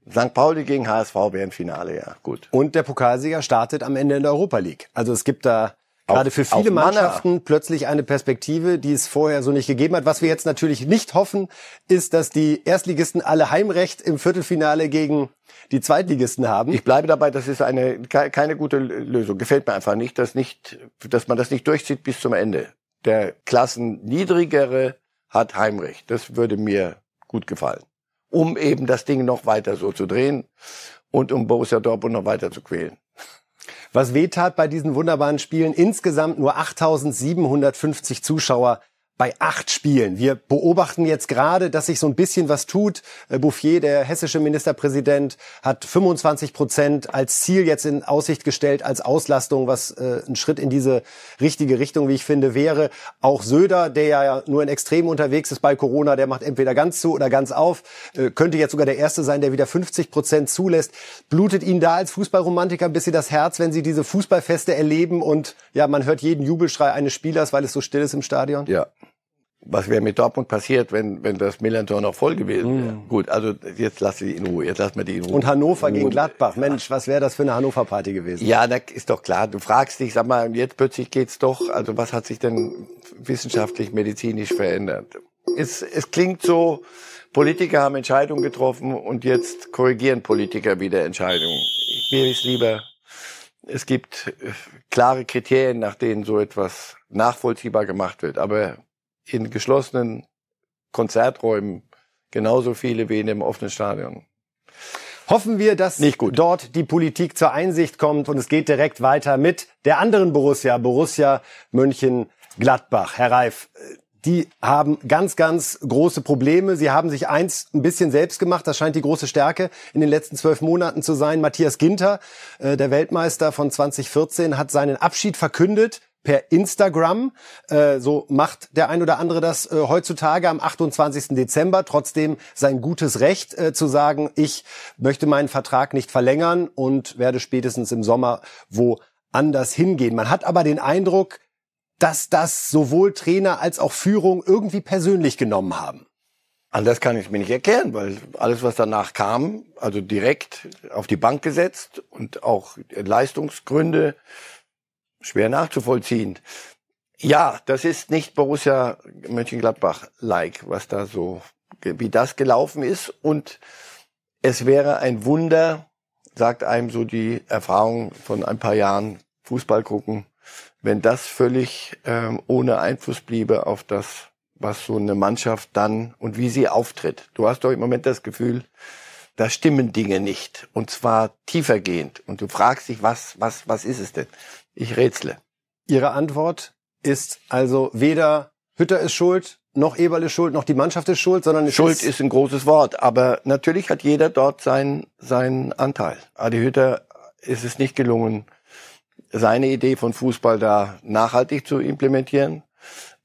St. Pauli gegen HSV wäre ein Finale, ja, gut. Und der Pokalsieger startet am Ende in der Europa League. Also es gibt da gerade für viele Mannschaften plötzlich eine Perspektive, die es vorher so nicht gegeben hat. Was wir jetzt natürlich nicht hoffen, ist, dass die Erstligisten alle Heimrecht im Viertelfinale gegen die Zweitligisten haben. Ich bleibe dabei, das ist eine keine gute Lösung. Gefällt mir einfach nicht, dass nicht, dass man das nicht durchzieht bis zum Ende. Der Klassen niedrigere hat Heimrecht. Das würde mir gut gefallen. Um eben das Ding noch weiter so zu drehen und um Borussia Dortmund noch weiter zu quälen. Was wehtat bei diesen wunderbaren Spielen, insgesamt nur 8750 Zuschauer bei acht Spielen. Wir beobachten jetzt gerade, dass sich so ein bisschen was tut. Äh, Bouffier, der hessische Ministerpräsident, hat 25 Prozent als Ziel jetzt in Aussicht gestellt, als Auslastung, was äh, ein Schritt in diese richtige Richtung, wie ich finde, wäre. Auch Söder, der ja nur in Extrem unterwegs ist bei Corona, der macht entweder ganz zu oder ganz auf, äh, könnte jetzt sogar der Erste sein, der wieder 50 Prozent zulässt. Blutet Ihnen da als Fußballromantiker ein bisschen das Herz, wenn Sie diese Fußballfeste erleben und ja, man hört jeden Jubelschrei eines Spielers, weil es so still ist im Stadion? Ja, was wäre mit Dortmund passiert, wenn, wenn das Millantor noch voll gewesen wäre? Mm. Gut, also jetzt lass sie in Ruhe, jetzt lass mir die in Ruhe. Und Hannover gegen Gladbach, Mensch, was wäre das für eine Hannover-Party gewesen? Ja, da ist doch klar. Du fragst dich, sag mal, jetzt plötzlich geht's doch, also was hat sich denn wissenschaftlich, medizinisch verändert? Es, es klingt so, Politiker haben Entscheidungen getroffen und jetzt korrigieren Politiker wieder Entscheidungen. Mir ist lieber, es gibt äh, klare Kriterien, nach denen so etwas nachvollziehbar gemacht wird. Aber in geschlossenen Konzerträumen genauso viele wie in dem offenen Stadion. Hoffen wir, dass dort die Politik zur Einsicht kommt und es geht direkt weiter mit der anderen Borussia, Borussia München Gladbach. Herr Reif, die haben ganz, ganz große Probleme. Sie haben sich eins ein bisschen selbst gemacht. Das scheint die große Stärke in den letzten zwölf Monaten zu sein. Matthias Ginter, äh, der Weltmeister von 2014, hat seinen Abschied verkündet per Instagram. Äh, so macht der ein oder andere das äh, heutzutage am 28. Dezember. Trotzdem sein gutes Recht äh, zu sagen, ich möchte meinen Vertrag nicht verlängern und werde spätestens im Sommer woanders hingehen. Man hat aber den Eindruck, dass das sowohl Trainer als auch Führung irgendwie persönlich genommen haben. Anders kann ich es mir nicht erklären, weil alles, was danach kam, also direkt auf die Bank gesetzt und auch Leistungsgründe schwer nachzuvollziehen. Ja, das ist nicht Borussia Mönchengladbach-like, was da so, wie das gelaufen ist. Und es wäre ein Wunder, sagt einem so die Erfahrung von ein paar Jahren Fußball gucken, wenn das völlig ähm, ohne Einfluss bliebe auf das, was so eine Mannschaft dann und wie sie auftritt. Du hast doch im Moment das Gefühl, da stimmen Dinge nicht und zwar tiefergehend und du fragst dich, was, was, was ist es denn? Ich rätsle. Ihre Antwort ist also weder Hütter ist schuld, noch Eberl ist schuld, noch die Mannschaft ist schuld, sondern es Schuld ist, ist ein großes Wort, aber natürlich hat jeder dort seinen, seinen Anteil. Adi Hütter ist es nicht gelungen, seine Idee von Fußball da nachhaltig zu implementieren.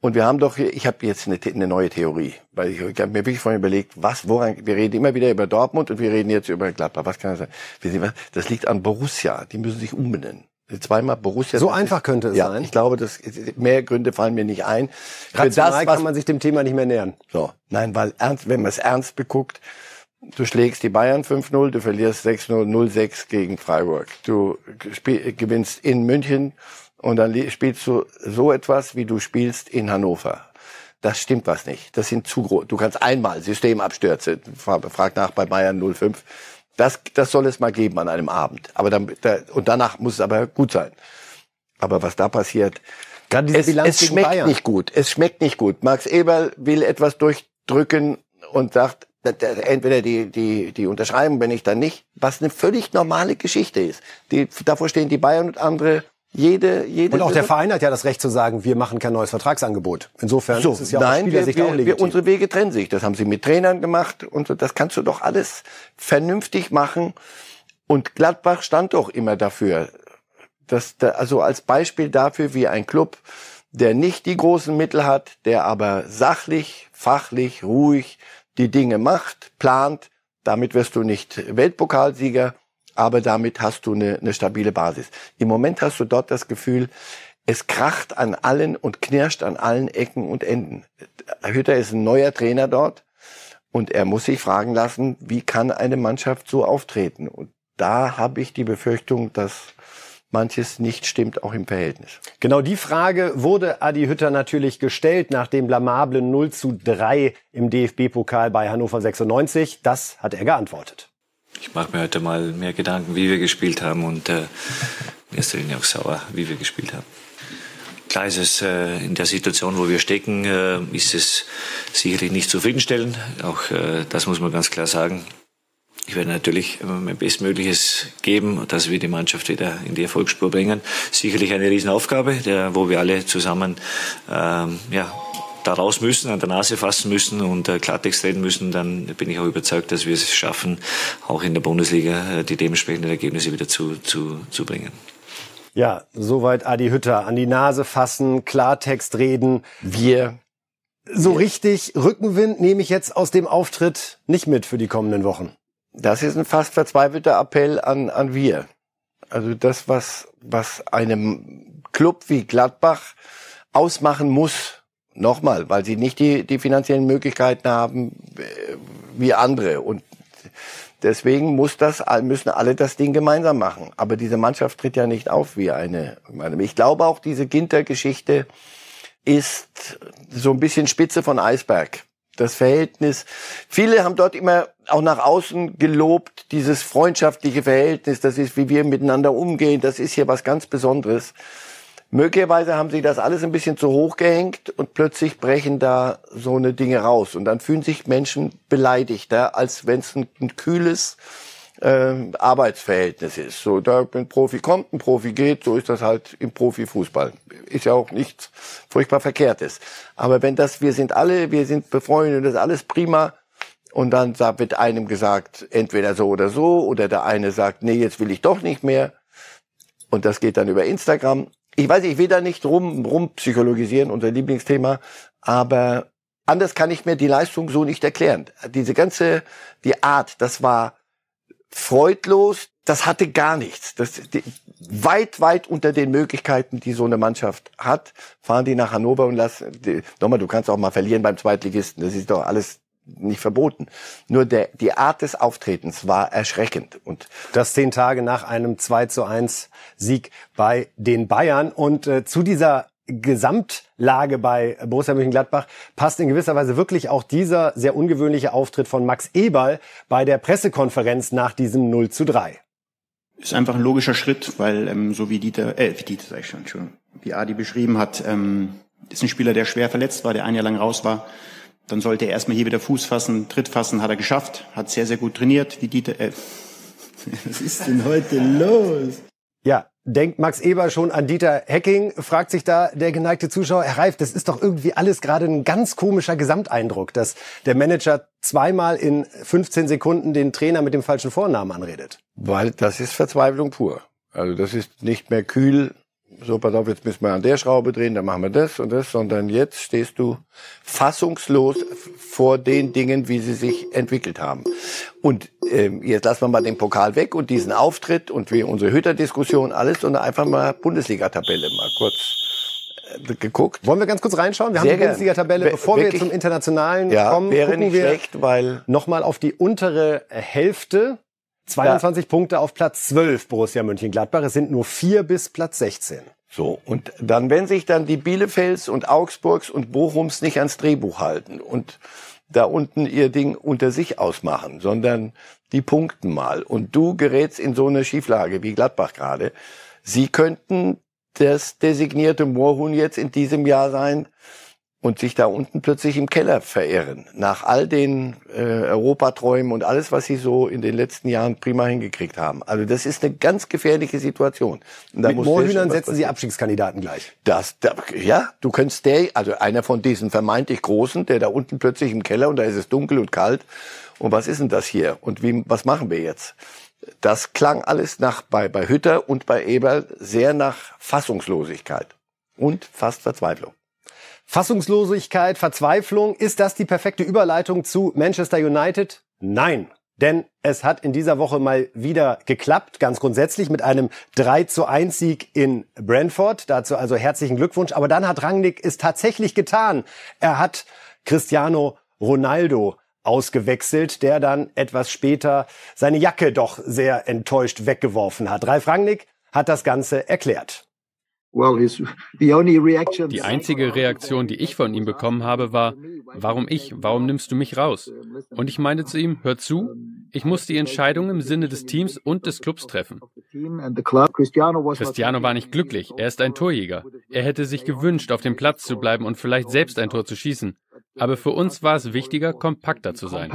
Und wir haben doch, ich habe jetzt eine, eine, neue Theorie, weil ich, ich habe mir wirklich vorhin überlegt, was, woran, wir reden immer wieder über Dortmund und wir reden jetzt über Gladbach. Was kann das sein? Das liegt an Borussia, die müssen sich umbenennen. Zweimal Borussia. So einfach könnte es ja, sein. Ich glaube, das, mehr Gründe fallen mir nicht ein. Rational das, was, kann man sich dem Thema nicht mehr nähern. So, nein, weil ernst, wenn man es ernst beguckt, du schlägst die Bayern 5-0, du verlierst 6-0, 0-6 gegen Freiburg. Du spiel, gewinnst in München und dann spielst du so etwas, wie du spielst in Hannover. Das stimmt was nicht. Das sind zu groß. Du kannst einmal Systemabstürze, frag nach bei Bayern 05 das, das soll es mal geben an einem Abend. Aber dann, da, und danach muss es aber gut sein. Aber was da passiert, diese es, es schmeckt Bayern. nicht gut. Es schmeckt nicht gut. Max Eberl will etwas durchdrücken und sagt, entweder die, die, die unterschreiben, wenn ich dann nicht, was eine völlig normale Geschichte ist. Die, davor stehen die Bayern und andere jede, jede und auch der Verein hat ja das Recht zu sagen, wir machen kein neues Vertragsangebot. Insofern so, ist es ja nein, auch Spielersicht wir, auch legitim. Wir, unsere Wege trennen sich. Das haben sie mit Trainern gemacht und so. Das kannst du doch alles vernünftig machen. Und Gladbach stand doch immer dafür. dass da, also als Beispiel dafür, wie ein Club, der nicht die großen Mittel hat, der aber sachlich, fachlich, ruhig die Dinge macht, plant. Damit wirst du nicht Weltpokalsieger aber damit hast du eine, eine stabile Basis. Im Moment hast du dort das Gefühl, es kracht an allen und knirscht an allen Ecken und Enden. Hütter ist ein neuer Trainer dort und er muss sich fragen lassen, wie kann eine Mannschaft so auftreten? Und da habe ich die Befürchtung, dass manches nicht stimmt, auch im Verhältnis. Genau die Frage wurde Adi Hütter natürlich gestellt nach dem blamablen 0 zu 3 im DFB-Pokal bei Hannover 96. Das hat er geantwortet. Ich mache mir heute mal mehr Gedanken, wie wir gespielt haben und äh, in erster Linie auch sauer, wie wir gespielt haben. Klar ist es äh, in der Situation, wo wir stecken, äh, ist es sicherlich nicht zufriedenstellend. Auch äh, das muss man ganz klar sagen. Ich werde natürlich mein Bestmögliches geben, dass wir die Mannschaft wieder in die Erfolgsspur bringen. Sicherlich eine Riesenaufgabe, der, wo wir alle zusammen ähm, ja, da raus müssen, an der Nase fassen müssen und äh, Klartext reden müssen, dann bin ich auch überzeugt, dass wir es schaffen, auch in der Bundesliga äh, die dementsprechenden Ergebnisse wieder zu, zu, zu bringen. Ja, soweit Adi Hütter. An die Nase fassen, Klartext reden. Wir. So richtig Rückenwind nehme ich jetzt aus dem Auftritt nicht mit für die kommenden Wochen. Das ist ein fast verzweifelter Appell an, an wir. Also das, was, was einem Club wie Gladbach ausmachen muss, Nochmal, weil sie nicht die, die finanziellen Möglichkeiten haben äh, wie andere. Und deswegen muss das, müssen alle das Ding gemeinsam machen. Aber diese Mannschaft tritt ja nicht auf wie eine. Ich glaube auch, diese Ginter-Geschichte ist so ein bisschen Spitze von Eisberg. Das Verhältnis. Viele haben dort immer auch nach außen gelobt, dieses freundschaftliche Verhältnis. Das ist, wie wir miteinander umgehen. Das ist hier was ganz Besonderes. Möglicherweise haben sie das alles ein bisschen zu hoch gehängt und plötzlich brechen da so eine Dinge raus. Und dann fühlen sich Menschen beleidigter, als wenn es ein, ein kühles äh, Arbeitsverhältnis ist. So, da ein Profi kommt, ein Profi geht, so ist das halt im Profifußball. Ist ja auch nichts furchtbar Verkehrtes. Aber wenn das, wir sind alle, wir sind befreundet, das ist alles prima. Und dann wird einem gesagt, entweder so oder so, oder der eine sagt, nee, jetzt will ich doch nicht mehr. Und das geht dann über Instagram. Ich weiß, ich will da nicht rum, rum psychologisieren, unser Lieblingsthema, aber anders kann ich mir die Leistung so nicht erklären. Diese ganze, die Art, das war freudlos, das hatte gar nichts. Das, die, weit, weit unter den Möglichkeiten, die so eine Mannschaft hat, fahren die nach Hannover und lassen, nochmal, du kannst auch mal verlieren beim Zweitligisten, das ist doch alles nicht verboten. Nur der, die Art des Auftretens war erschreckend. Und das zehn Tage nach einem 2 zu 1 Sieg bei den Bayern. Und äh, zu dieser Gesamtlage bei Borussia Mönchengladbach passt in gewisser Weise wirklich auch dieser sehr ungewöhnliche Auftritt von Max Eberl bei der Pressekonferenz nach diesem 0 zu 3. Ist einfach ein logischer Schritt, weil ähm, so wie Dieter, äh, wie Dieter sag ich schon, schon, wie Adi beschrieben hat, ähm, ist ein Spieler, der schwer verletzt war, der ein Jahr lang raus war. Dann sollte er erstmal hier wieder Fuß fassen, Tritt fassen, hat er geschafft, hat sehr, sehr gut trainiert, wie Dieter, äh, [LAUGHS] was ist denn heute los? Ja, denkt Max Eber schon an Dieter Hecking, fragt sich da der geneigte Zuschauer, Herr Reif, das ist doch irgendwie alles gerade ein ganz komischer Gesamteindruck, dass der Manager zweimal in 15 Sekunden den Trainer mit dem falschen Vornamen anredet. Weil das ist Verzweiflung pur. Also das ist nicht mehr kühl so, pass auf, jetzt müssen wir an der Schraube drehen, dann machen wir das und das, sondern jetzt stehst du fassungslos vor den Dingen, wie sie sich entwickelt haben. Und ähm, jetzt lassen wir mal den Pokal weg und diesen Auftritt und wie unsere Hütterdiskussion, alles, sondern einfach mal Bundesliga-Tabelle mal kurz äh, geguckt. Wollen wir ganz kurz reinschauen? Wir Sehr haben die Bundesliga-Tabelle. Bevor wir zum Internationalen ja, kommen, wäre gucken nicht wir schlecht, weil nochmal auf die untere Hälfte 22 ja. Punkte auf Platz 12 Borussia Mönchengladbach. Es sind nur vier bis Platz 16. So, und dann, wenn sich dann die Bielefels und Augsburgs und Bochums nicht ans Drehbuch halten und da unten ihr Ding unter sich ausmachen, sondern die punkten mal und du gerätst in so eine Schieflage wie Gladbach gerade. Sie könnten das designierte Moorhuhn jetzt in diesem Jahr sein, und sich da unten plötzlich im Keller verirren. Nach all den äh, Europaträumen und alles, was sie so in den letzten Jahren prima hingekriegt haben. Also das ist eine ganz gefährliche Situation. Und da Mit Moorhühnern setzen Sie Abstiegskandidaten gleich. Das, da, ja, du könntest der, also einer von diesen vermeintlich Großen, der da unten plötzlich im Keller und da ist es dunkel und kalt. Und was ist denn das hier? Und wie, was machen wir jetzt? Das klang alles nach, bei, bei Hütter und bei Eberl sehr nach Fassungslosigkeit und fast Verzweiflung. Fassungslosigkeit, Verzweiflung. Ist das die perfekte Überleitung zu Manchester United? Nein. Denn es hat in dieser Woche mal wieder geklappt, ganz grundsätzlich mit einem 3 zu 1 Sieg in Brentford. Dazu also herzlichen Glückwunsch. Aber dann hat Rangnick es tatsächlich getan. Er hat Cristiano Ronaldo ausgewechselt, der dann etwas später seine Jacke doch sehr enttäuscht weggeworfen hat. Ralf Rangnick hat das Ganze erklärt. Die einzige Reaktion, die ich von ihm bekommen habe, war, warum ich, warum nimmst du mich raus? Und ich meinte zu ihm, hör zu, ich muss die Entscheidung im Sinne des Teams und des Clubs treffen. Cristiano war nicht glücklich, er ist ein Torjäger. Er hätte sich gewünscht, auf dem Platz zu bleiben und vielleicht selbst ein Tor zu schießen. Aber für uns war es wichtiger, kompakter zu sein.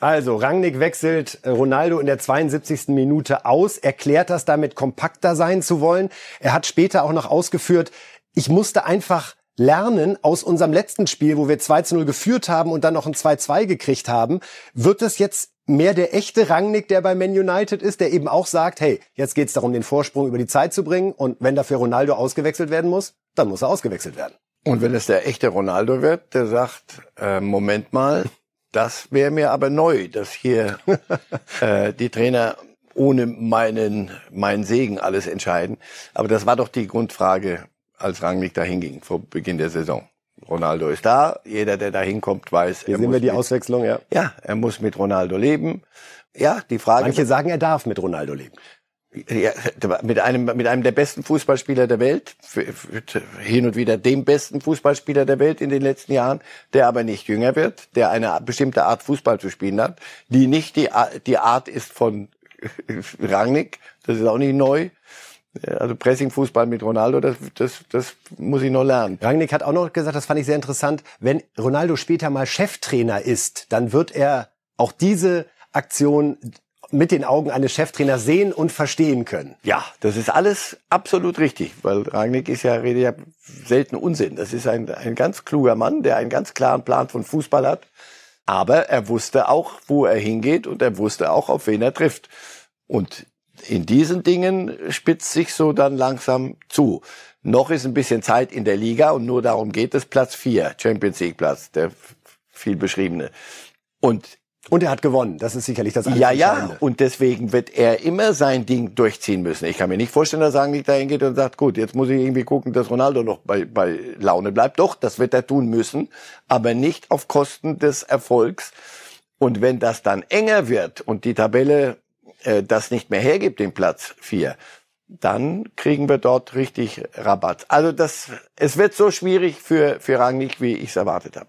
Also, Rangnick wechselt Ronaldo in der 72. Minute aus, erklärt das damit, kompakter sein zu wollen. Er hat später auch noch ausgeführt, ich musste einfach lernen aus unserem letzten Spiel, wo wir 2 zu 0 geführt haben und dann noch ein 2-2 gekriegt haben. Wird es jetzt mehr der echte Rangnick, der bei Man United ist, der eben auch sagt, hey, jetzt geht's darum, den Vorsprung über die Zeit zu bringen und wenn dafür Ronaldo ausgewechselt werden muss, dann muss er ausgewechselt werden. Und wenn es der echte Ronaldo wird, der sagt, äh, Moment mal, das wäre mir aber neu, dass hier [LAUGHS] äh, die Trainer ohne meinen, meinen Segen alles entscheiden. Aber das war doch die Grundfrage, als Rangnick da hinging vor Beginn der Saison. Ronaldo ist da, jeder, der da hinkommt, weiß. Hier sehen wir die mit, Auswechslung, ja. Ja, er muss mit Ronaldo leben. Ja, die Frage. Manche sagen, er darf mit Ronaldo leben ja, mit einem mit einem der besten Fußballspieler der Welt, hin und wieder dem besten Fußballspieler der Welt in den letzten Jahren, der aber nicht jünger wird, der eine bestimmte Art Fußball zu spielen hat, die nicht die die Art ist von [LAUGHS] Rangnick, das ist auch nicht neu. Also Pressing-Fußball mit Ronaldo, das, das, das muss ich noch lernen. Rangnick hat auch noch gesagt, das fand ich sehr interessant, wenn Ronaldo später mal Cheftrainer ist, dann wird er auch diese Aktion mit den Augen eines Cheftrainers sehen und verstehen können. Ja, das ist alles absolut richtig, weil Rangnick ist ja, redet ja selten Unsinn. Das ist ein, ein ganz kluger Mann, der einen ganz klaren Plan von Fußball hat. Aber er wusste auch, wo er hingeht und er wusste auch, auf wen er trifft. Und in diesen Dingen spitzt sich so dann langsam zu. Noch ist ein bisschen Zeit in der Liga und nur darum geht es, Platz vier, Champions League Platz, der viel beschriebene. Und und er hat gewonnen. Das ist sicherlich das Ja, ja. Und deswegen wird er immer sein Ding durchziehen müssen. Ich kann mir nicht vorstellen, dass er nicht dahin geht und sagt, gut, jetzt muss ich irgendwie gucken, dass Ronaldo noch bei, bei Laune bleibt. Doch, das wird er tun müssen. Aber nicht auf Kosten des Erfolgs. Und wenn das dann enger wird und die Tabelle äh, das nicht mehr hergibt, den Platz vier, dann kriegen wir dort richtig Rabatt. Also das, es wird so schwierig für, für Rangnick, wie ich es erwartet habe.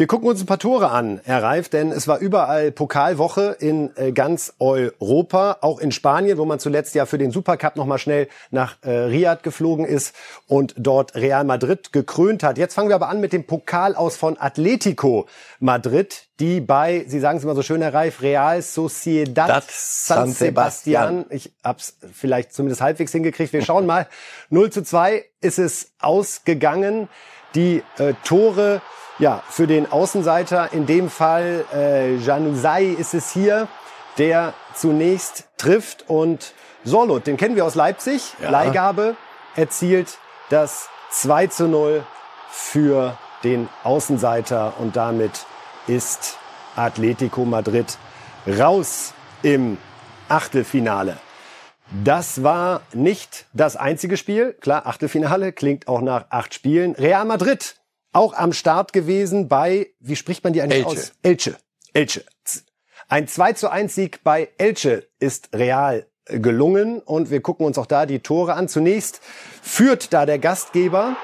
Wir gucken uns ein paar Tore an, Herr Reif, denn es war überall Pokalwoche in äh, ganz Europa, auch in Spanien, wo man zuletzt ja für den Supercup nochmal schnell nach äh, Riyadh geflogen ist und dort Real Madrid gekrönt hat. Jetzt fangen wir aber an mit dem Pokal aus von Atletico Madrid, die bei, Sie sagen es immer so schön, Herr Reif, Real Sociedad Das San Sebastian. Ich hab's vielleicht zumindest halbwegs hingekriegt. Wir schauen mal. 0 zu 2 ist es ausgegangen. Die äh, Tore ja, für den Außenseiter, in dem Fall äh, Januzaj ist es hier, der zunächst trifft und Sorlot, den kennen wir aus Leipzig, Ja. Leihgabe, erzielt das 2 zu 0 für den Außenseiter und damit ist Atletico Madrid raus im Achtelfinale. Das war nicht das einzige Spiel. Klar, Achtelfinale klingt auch nach acht Spielen. Real Madrid auch am Start gewesen bei, wie spricht man die eigentlich Elche. aus? Elche. Elche. Ein 2 zu 1 Sieg bei Elche ist Real gelungen und wir gucken uns auch da die Tore an. Zunächst führt da der Gastgeber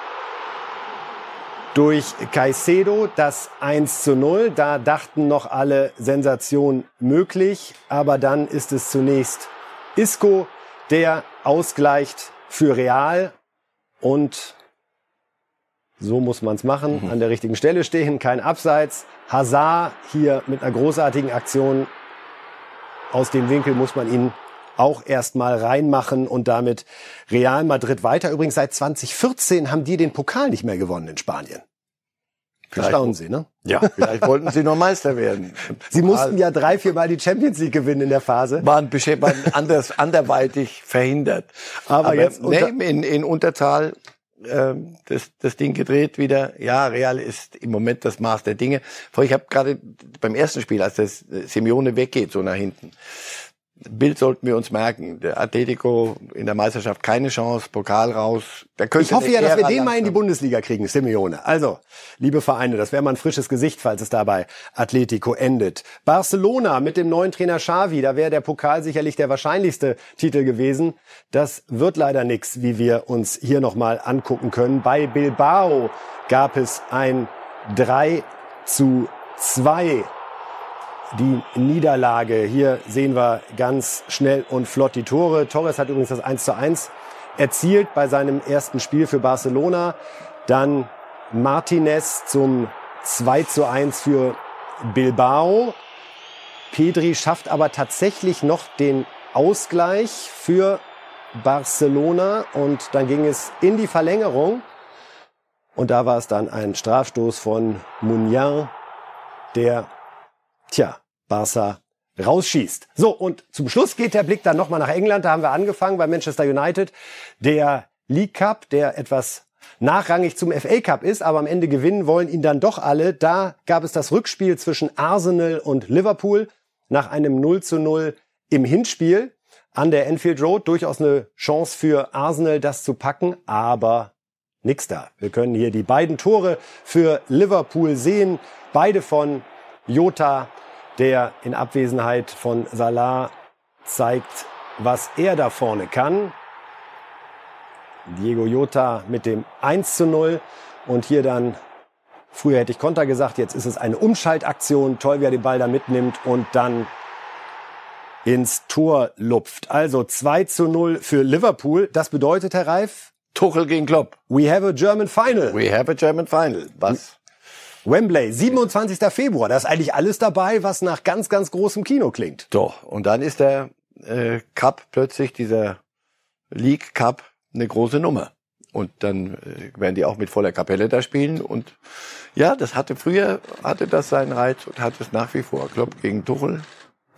durch Caicedo das 1 zu 0. Da dachten noch alle Sensation möglich, aber dann ist es zunächst Isco, der ausgleicht für Real und so muss man es machen, an der richtigen Stelle stehen, kein Abseits. Hazard hier mit einer großartigen Aktion. Aus dem Winkel muss man ihn auch erstmal reinmachen und damit Real Madrid weiter. Übrigens seit 2014 haben die den Pokal nicht mehr gewonnen in Spanien. Erstaunen Sie, ne? Ja, vielleicht wollten sie noch Meister werden. [LAUGHS] Sie mussten ja drei, vier Mal die Champions League gewinnen in der Phase. waren, waren anders, anderweitig verhindert. Aber jetzt unter- in, in Unterzahl ähm, das, das Ding gedreht wieder. Ja, Real ist im Moment das Maß der Dinge. Vor ich habe gerade beim ersten Spiel, als das Simeone weggeht, so nach hinten. Bild sollten wir uns merken. Der Atletico in der Meisterschaft keine Chance, Pokal raus. Der könnte Ich hoffe ja, dass wir den mal in die Bundesliga kriegen, Simeone. Also, liebe Vereine, das wäre mal ein frisches Gesicht, falls es dabei Atletico endet. Barcelona mit dem neuen Trainer Xavi, da wäre der Pokal sicherlich der wahrscheinlichste Titel gewesen. Das wird leider nix, wie wir uns hier nochmal angucken können. Bei Bilbao gab es ein 3 zu 2 die Niederlage. Hier sehen wir ganz schnell und flott die Tore. Torres hat übrigens das 1 zu 1 erzielt bei seinem ersten Spiel für Barcelona. Dann Martinez zum 2 zu 1 für Bilbao. Pedri schafft aber tatsächlich noch den Ausgleich für Barcelona und dann ging es in die Verlängerung. Und da war es dann ein Strafstoß von Munier, der tja, Barca rausschießt. So, und zum Schluss geht der Blick dann nochmal nach England. Da haben wir angefangen bei Manchester United. Der League Cup, der etwas nachrangig zum FA Cup ist, aber am Ende gewinnen wollen ihn dann doch alle. Da gab es das Rückspiel zwischen Arsenal und Liverpool nach einem 0 zu 0 im Hinspiel an der Enfield Road. Durchaus eine Chance für Arsenal, das zu packen, aber nix da. Wir können hier die beiden Tore für Liverpool sehen. Beide von Jota, der in Abwesenheit von Salah zeigt, was er da vorne kann. Diego Jota mit dem 1 zu 0 und hier dann, früher hätte ich Konter gesagt, jetzt ist es eine Umschaltaktion. Toll, wie er den Ball da mitnimmt und dann ins Tor lupft. Also 2 zu 0 für Liverpool. Das bedeutet, Herr Reif, Tuchel gegen Klopp. we have a German final. We have a German final. Was Wembley, 27. Februar. Da ist eigentlich alles dabei, was nach ganz, ganz großem Kino klingt. So, und dann ist der äh, Cup plötzlich, dieser League Cup, eine große Nummer. Und dann äh, werden die auch mit voller Kapelle da spielen. Und ja, das hatte früher, hatte das seinen Reiz und hat es nach wie vor. Klopp gegen Tuchel.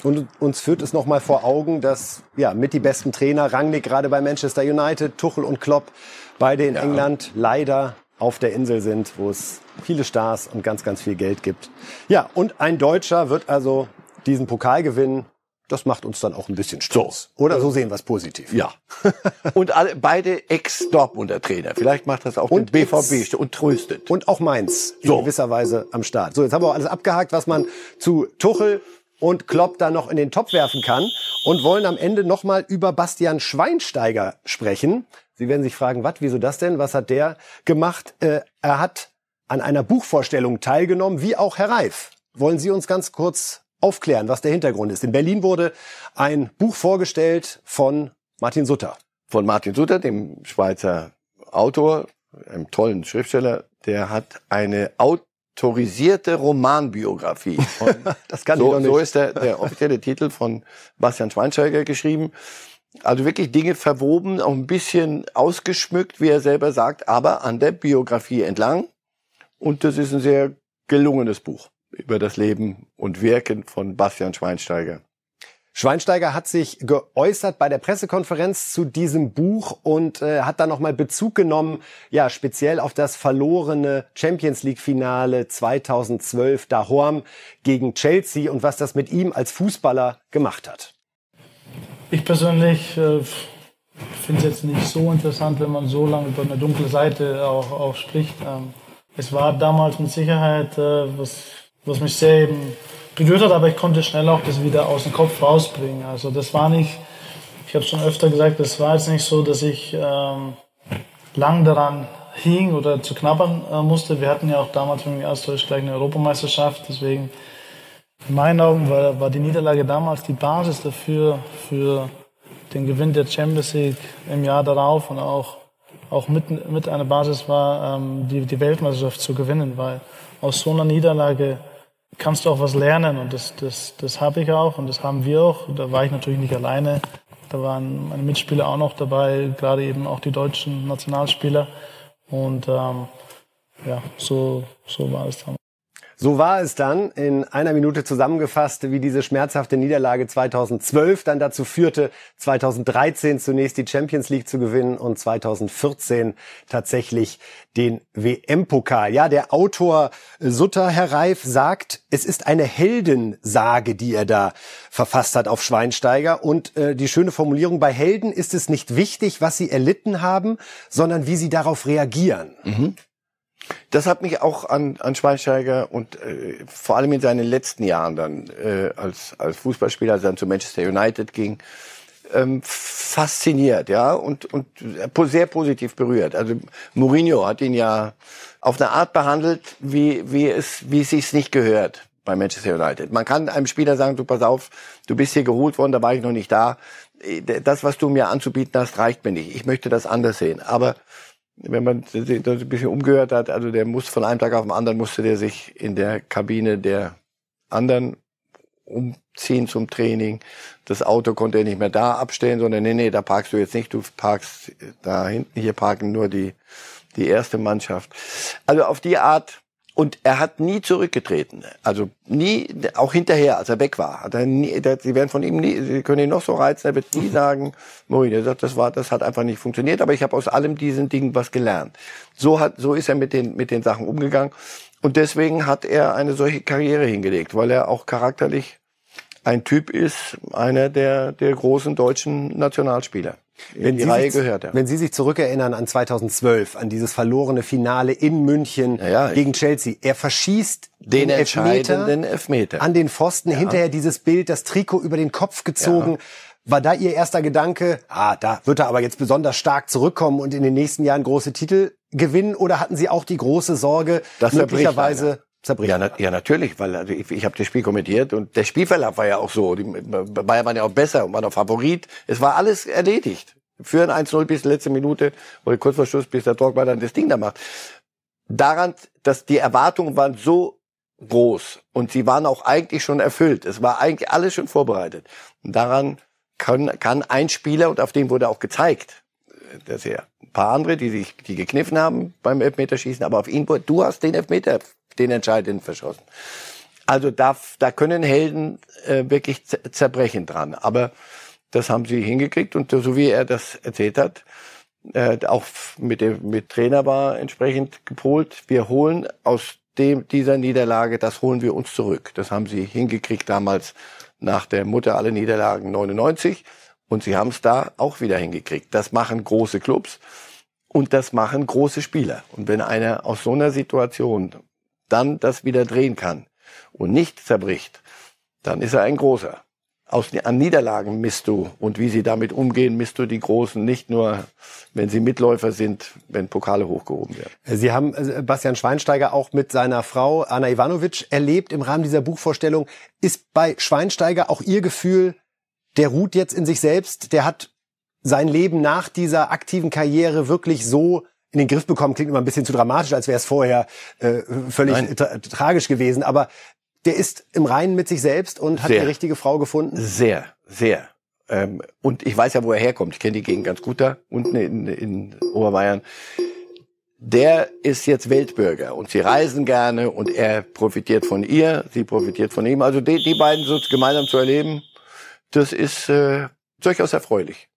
Und uns führt es nochmal vor Augen, dass ja mit die besten Trainer, Rangnick gerade bei Manchester United, Tuchel und Klopp, beide in ja. England leider auf der Insel sind, wo es viele Stars und ganz, ganz viel Geld gibt. Ja, und ein Deutscher wird also diesen Pokal gewinnen. Das macht uns dann auch ein bisschen stolz. So. Oder so sehen wir es positiv. Ja. [LAUGHS] und alle, beide Ex-Dortmunder Trainer. Vielleicht macht das auch und den BVB und tröstet. Und auch Mainz in so. gewisser Weise am Start. So, jetzt haben wir auch alles abgehakt, was man zu Tuchel und Klopp da noch in den Topf werfen kann und wollen am Ende nochmal über Bastian Schweinsteiger sprechen. Sie werden sich fragen, was, wieso das denn? Was hat der gemacht? Äh, er hat an einer Buchvorstellung teilgenommen, wie auch Herr Reif. Wollen Sie uns ganz kurz aufklären, was der Hintergrund ist? In Berlin wurde ein Buch vorgestellt von Martin Sutter. Von Martin Sutter, dem Schweizer Autor, einem tollen Schriftsteller, der hat eine autorisierte Romanbiografie. [LAUGHS] Das kann so, ich doch nicht. so ist der, der offizielle Titel von Bastian Schweinsteiger geschrieben. Also wirklich Dinge verwoben, auch ein bisschen ausgeschmückt, wie er selber sagt, aber an der Biografie entlang. Und das ist ein sehr gelungenes Buch über das Leben und Wirken von Bastian Schweinsteiger. Schweinsteiger hat sich geäußert bei der Pressekonferenz zu diesem Buch und äh, hat da nochmal Bezug genommen, ja, speziell auf das verlorene Champions League Finale 2012 Dahorm gegen Chelsea und was das mit ihm als Fußballer gemacht hat. Ich persönlich äh, finde es jetzt nicht so interessant, wenn man so lange über eine dunkle Seite auch, auch spricht. Ähm, es war damals mit Sicherheit, äh, was, was mich sehr eben berührt hat, aber ich konnte schnell auch das wieder aus dem Kopf rausbringen. Also das war nicht, ich habe schon öfter gesagt, das war jetzt nicht so, dass ich ähm, lang daran hing oder zu knabbern äh, musste. Wir hatten ja auch damals mit dem Erstdeutsch gleich eine Europameisterschaft, deswegen in meinen Augen war, war die Niederlage damals die Basis dafür, für den Gewinn der Champions League im Jahr darauf und auch, auch mit, mit einer Basis war, ähm, die, die Weltmeisterschaft zu gewinnen, weil aus so einer Niederlage kannst du auch was lernen und das, das, das habe ich auch und das haben wir auch. Da war ich natürlich nicht alleine. Da waren meine Mitspieler auch noch dabei, gerade eben auch die deutschen Nationalspieler. Und ähm, ja, so, so war es dann. So war es dann in einer Minute zusammengefasst, wie diese schmerzhafte Niederlage 2012 dann dazu führte, 2013 zunächst die Champions League zu gewinnen und 2014 tatsächlich den WM-Pokal. Ja, der Autor Sutter, Herr Reif, sagt, es ist eine Heldensage, die er da verfasst hat auf Schweinsteiger. Und äh, die schöne Formulierung, bei Helden ist es nicht wichtig, was sie erlitten haben, sondern wie sie darauf reagieren. Mhm. Das hat mich auch an, an Schweinsteiger und äh, vor allem in seinen letzten Jahren dann äh, als, als Fußballspieler, als er dann zu Manchester United ging, ähm, fasziniert, ja, und, und sehr positiv berührt. Also Mourinho hat ihn ja auf eine Art behandelt, wie, wie es, wie es sich nicht gehört bei Manchester United. Man kann einem Spieler sagen, du pass auf, du bist hier geholt worden, da war ich noch nicht da. Äh, das, was du mir anzubieten hast, reicht mir nicht. Ich möchte das anders sehen. Aber wenn man das ein bisschen umgehört hat, also der muss von einem Tag auf den anderen musste der sich in der Kabine der anderen umziehen zum Training. Das Auto konnte er nicht mehr da abstellen, sondern nee, nee, da parkst du jetzt nicht, du parkst da hinten, hier parken nur die, die erste Mannschaft. Also auf die Art und er hat nie zurückgetreten. Also nie, auch hinterher, als er weg war. Hat er nie, der, sie werden von ihm nie, sie können ihn noch so reizen, er wird nie [LAUGHS] sagen, Mourinho sagt, das war, das hat einfach nicht funktioniert, aber ich habe aus allem diesen Dingen was gelernt. So hat, so ist er mit den, mit den Sachen umgegangen. Und deswegen hat er eine solche Karriere hingelegt, weil er auch charakterlich ein Typ ist, einer der, der großen deutschen Nationalspieler. Wenn die Sie Reihe sich, gehört, ja. Wenn Sie sich zurückerinnern an 2012, an dieses verlorene Finale in München ja, ja, gegen Chelsea, er verschießt den, den Elfmeter, Elfmeter an den Pfosten, hinterher dieses Bild, das Trikot über den Kopf gezogen. War da Ihr erster Gedanke, ah, da wird er aber jetzt besonders stark zurückkommen und in den nächsten Jahren große Titel gewinnen? Oder hatten Sie auch die große Sorge, das möglicherweise zerbricht? Ja, na, ja, natürlich, weil also ich, ich habe das Spiel kommentiert und der Spielverlauf war ja auch so. Die Bayern waren ja auch besser und waren auch Favorit. Es war alles erledigt. Führen 1-0 bis letzte Minute oder kurz vor Schluss, bis der Dortmund dann das Ding da macht. daran, dass die Erwartungen waren so groß und sie waren auch eigentlich schon erfüllt. Es war eigentlich alles schon vorbereitet. Und daran kann, kann ein Spieler, und auf dem wurde auch gezeigt, dass er ein paar andere, die sich, die gekniffen haben beim Elfmeterschießen, aber auf ihn, du hast den Elfmeter, den entscheidenden verschossen. Also da, da können Helden äh, wirklich zerbrechen dran. Aber das haben sie hingekriegt und so wie er das erzählt hat, äh, auch mit dem mit Trainer war entsprechend gepolt. Wir holen aus dem dieser Niederlage, das holen wir uns zurück. Das haben sie hingekriegt damals nach der Mutter aller Niederlagen 99 und sie haben es da auch wieder hingekriegt. Das machen große Clubs und das machen große Spieler. Und wenn einer aus so einer Situation dann das wieder drehen kann und nicht zerbricht, dann ist er ein großer. Aus, an Niederlagen misst du und wie sie damit umgehen, misst du die Großen nicht nur, wenn sie Mitläufer sind, wenn Pokale hochgehoben werden. Sie haben äh, Bastian Schweinsteiger auch mit seiner Frau Anna Ivanovic erlebt im Rahmen dieser Buchvorstellung. Ist bei Schweinsteiger auch Ihr Gefühl, der ruht jetzt in sich selbst, der hat sein Leben nach dieser aktiven Karriere wirklich so in den Griff bekommen, klingt immer ein bisschen zu dramatisch, als wäre es vorher äh, völlig tra tragisch gewesen. Aber der ist im Reinen mit sich selbst und hat sehr. die richtige Frau gefunden? Sehr, sehr. Ähm, und ich weiß ja, wo er herkommt. Ich kenne die Gegend ganz gut da, unten in, in Oberbayern. Der ist jetzt Weltbürger und sie reisen gerne und er profitiert von ihr, sie profitiert von ihm. Also die, die beiden so gemeinsam zu erleben, das ist äh, durchaus erfreulich.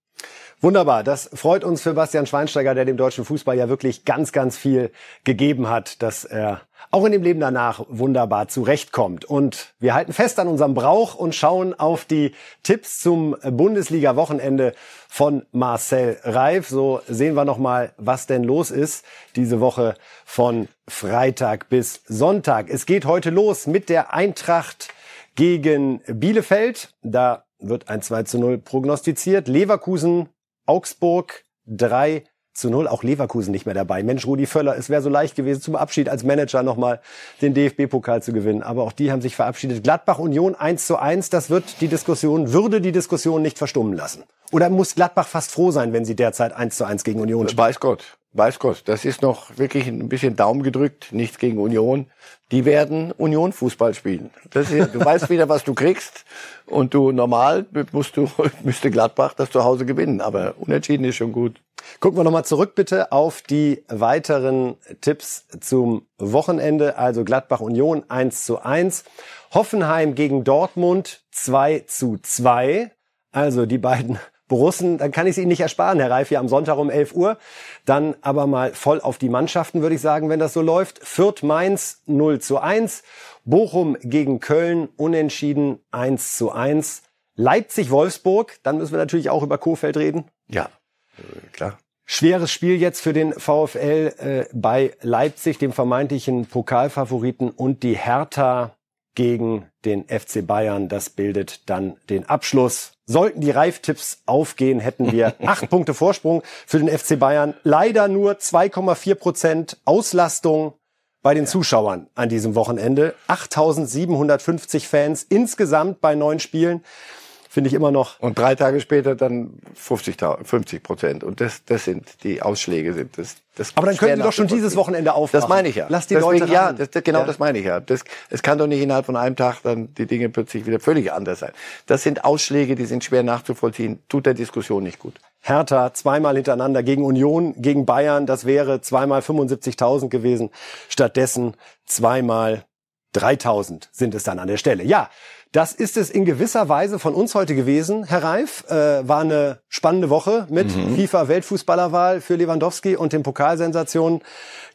Wunderbar, das freut uns für Bastian Schweinsteiger, der dem deutschen Fußball ja wirklich ganz, ganz viel gegeben hat, dass er auch in dem Leben danach wunderbar zurechtkommt. Und wir halten fest an unserem Brauch und schauen auf die Tipps zum Bundesliga-Wochenende von Marcel Reif. So sehen wir nochmal, was denn los ist diese Woche von Freitag bis Sonntag. Es geht heute los mit der Eintracht gegen Bielefeld. Da wird ein 2 zu 0 prognostiziert. Leverkusen Augsburg 3 zu 0. Auch Leverkusen nicht mehr dabei. Mensch, Rudi Völler, es wäre so leicht gewesen, zum Abschied als Manager nochmal den DFB-Pokal zu gewinnen. Aber auch die haben sich verabschiedet. Gladbach Union 1 zu 1. Das wird die Diskussion, würde die Diskussion nicht verstummen lassen. Oder muss Gladbach fast froh sein, wenn sie derzeit 1 zu 1 gegen Union spielen? Weiß Gott. Weiß Gott. Das ist noch wirklich ein bisschen Daumen gedrückt. Nichts gegen Union die werden Union Fußball spielen. Ist, du weißt wieder, was du kriegst. Und du normal musst du, [LAUGHS] müsste Gladbach das zu Hause gewinnen. Aber unentschieden ist schon gut. Gucken wir nochmal zurück bitte auf die weiteren Tipps zum Wochenende. Also Gladbach Union 1 zu 1. Hoffenheim gegen Dortmund 2 zu 2. Also die beiden [LAUGHS] Borussen, dann kann ich es Ihnen nicht ersparen, Herr Reif, hier am Sonntag um 11 Uhr. Dann aber mal voll auf die Mannschaften, würde ich sagen, wenn das so läuft. Fürth Mainz 0 zu 1. Bochum gegen Köln unentschieden 1 zu 1. Leipzig Wolfsburg, dann müssen wir natürlich auch über Kofeld reden. Ja, klar. Schweres Spiel jetzt für den VfL äh, bei Leipzig, dem vermeintlichen Pokalfavoriten und die Hertha gegen den FC Bayern. Das bildet dann den Abschluss. Sollten die Reiftipps aufgehen, hätten wir [LAUGHS] acht Punkte Vorsprung für den FC Bayern. Leider nur 2,4 Prozent Auslastung bei den Zuschauern an diesem Wochenende. 8750 Fans insgesamt bei neun Spielen finde ich immer noch. Und drei Tage später dann 50, 50 Prozent. Und das, das sind die Ausschläge sind das. das Aber dann können Sie doch schon dieses Wochenende aufmachen. Das meine ich ja. Lass die Deswegen, Leute ran. Ja, das, genau ja. das meine ich ja. Das, es kann doch nicht innerhalb von einem Tag dann die Dinge plötzlich wieder völlig anders sein. Das sind Ausschläge, die sind schwer nachzuvollziehen. Tut der Diskussion nicht gut. Hertha zweimal hintereinander gegen Union, gegen Bayern. Das wäre zweimal 75.000 gewesen. Stattdessen zweimal 3000 sind es dann an der Stelle. Ja, das ist es in gewisser Weise von uns heute gewesen, Herr Reif. Äh, war eine spannende Woche mit mhm. FIFA-Weltfußballerwahl für Lewandowski und den Pokalsensationen.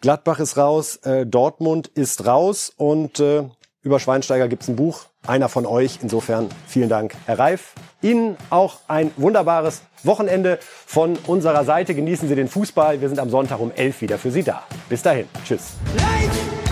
Gladbach ist raus, äh, Dortmund ist raus und äh, über Schweinsteiger gibt's ein Buch. Einer von euch. Insofern vielen Dank, Herr Reif. Ihnen auch ein wunderbares Wochenende von unserer Seite. Genießen Sie den Fußball. Wir sind am Sonntag um elf wieder für Sie da. Bis dahin. Tschüss. Light.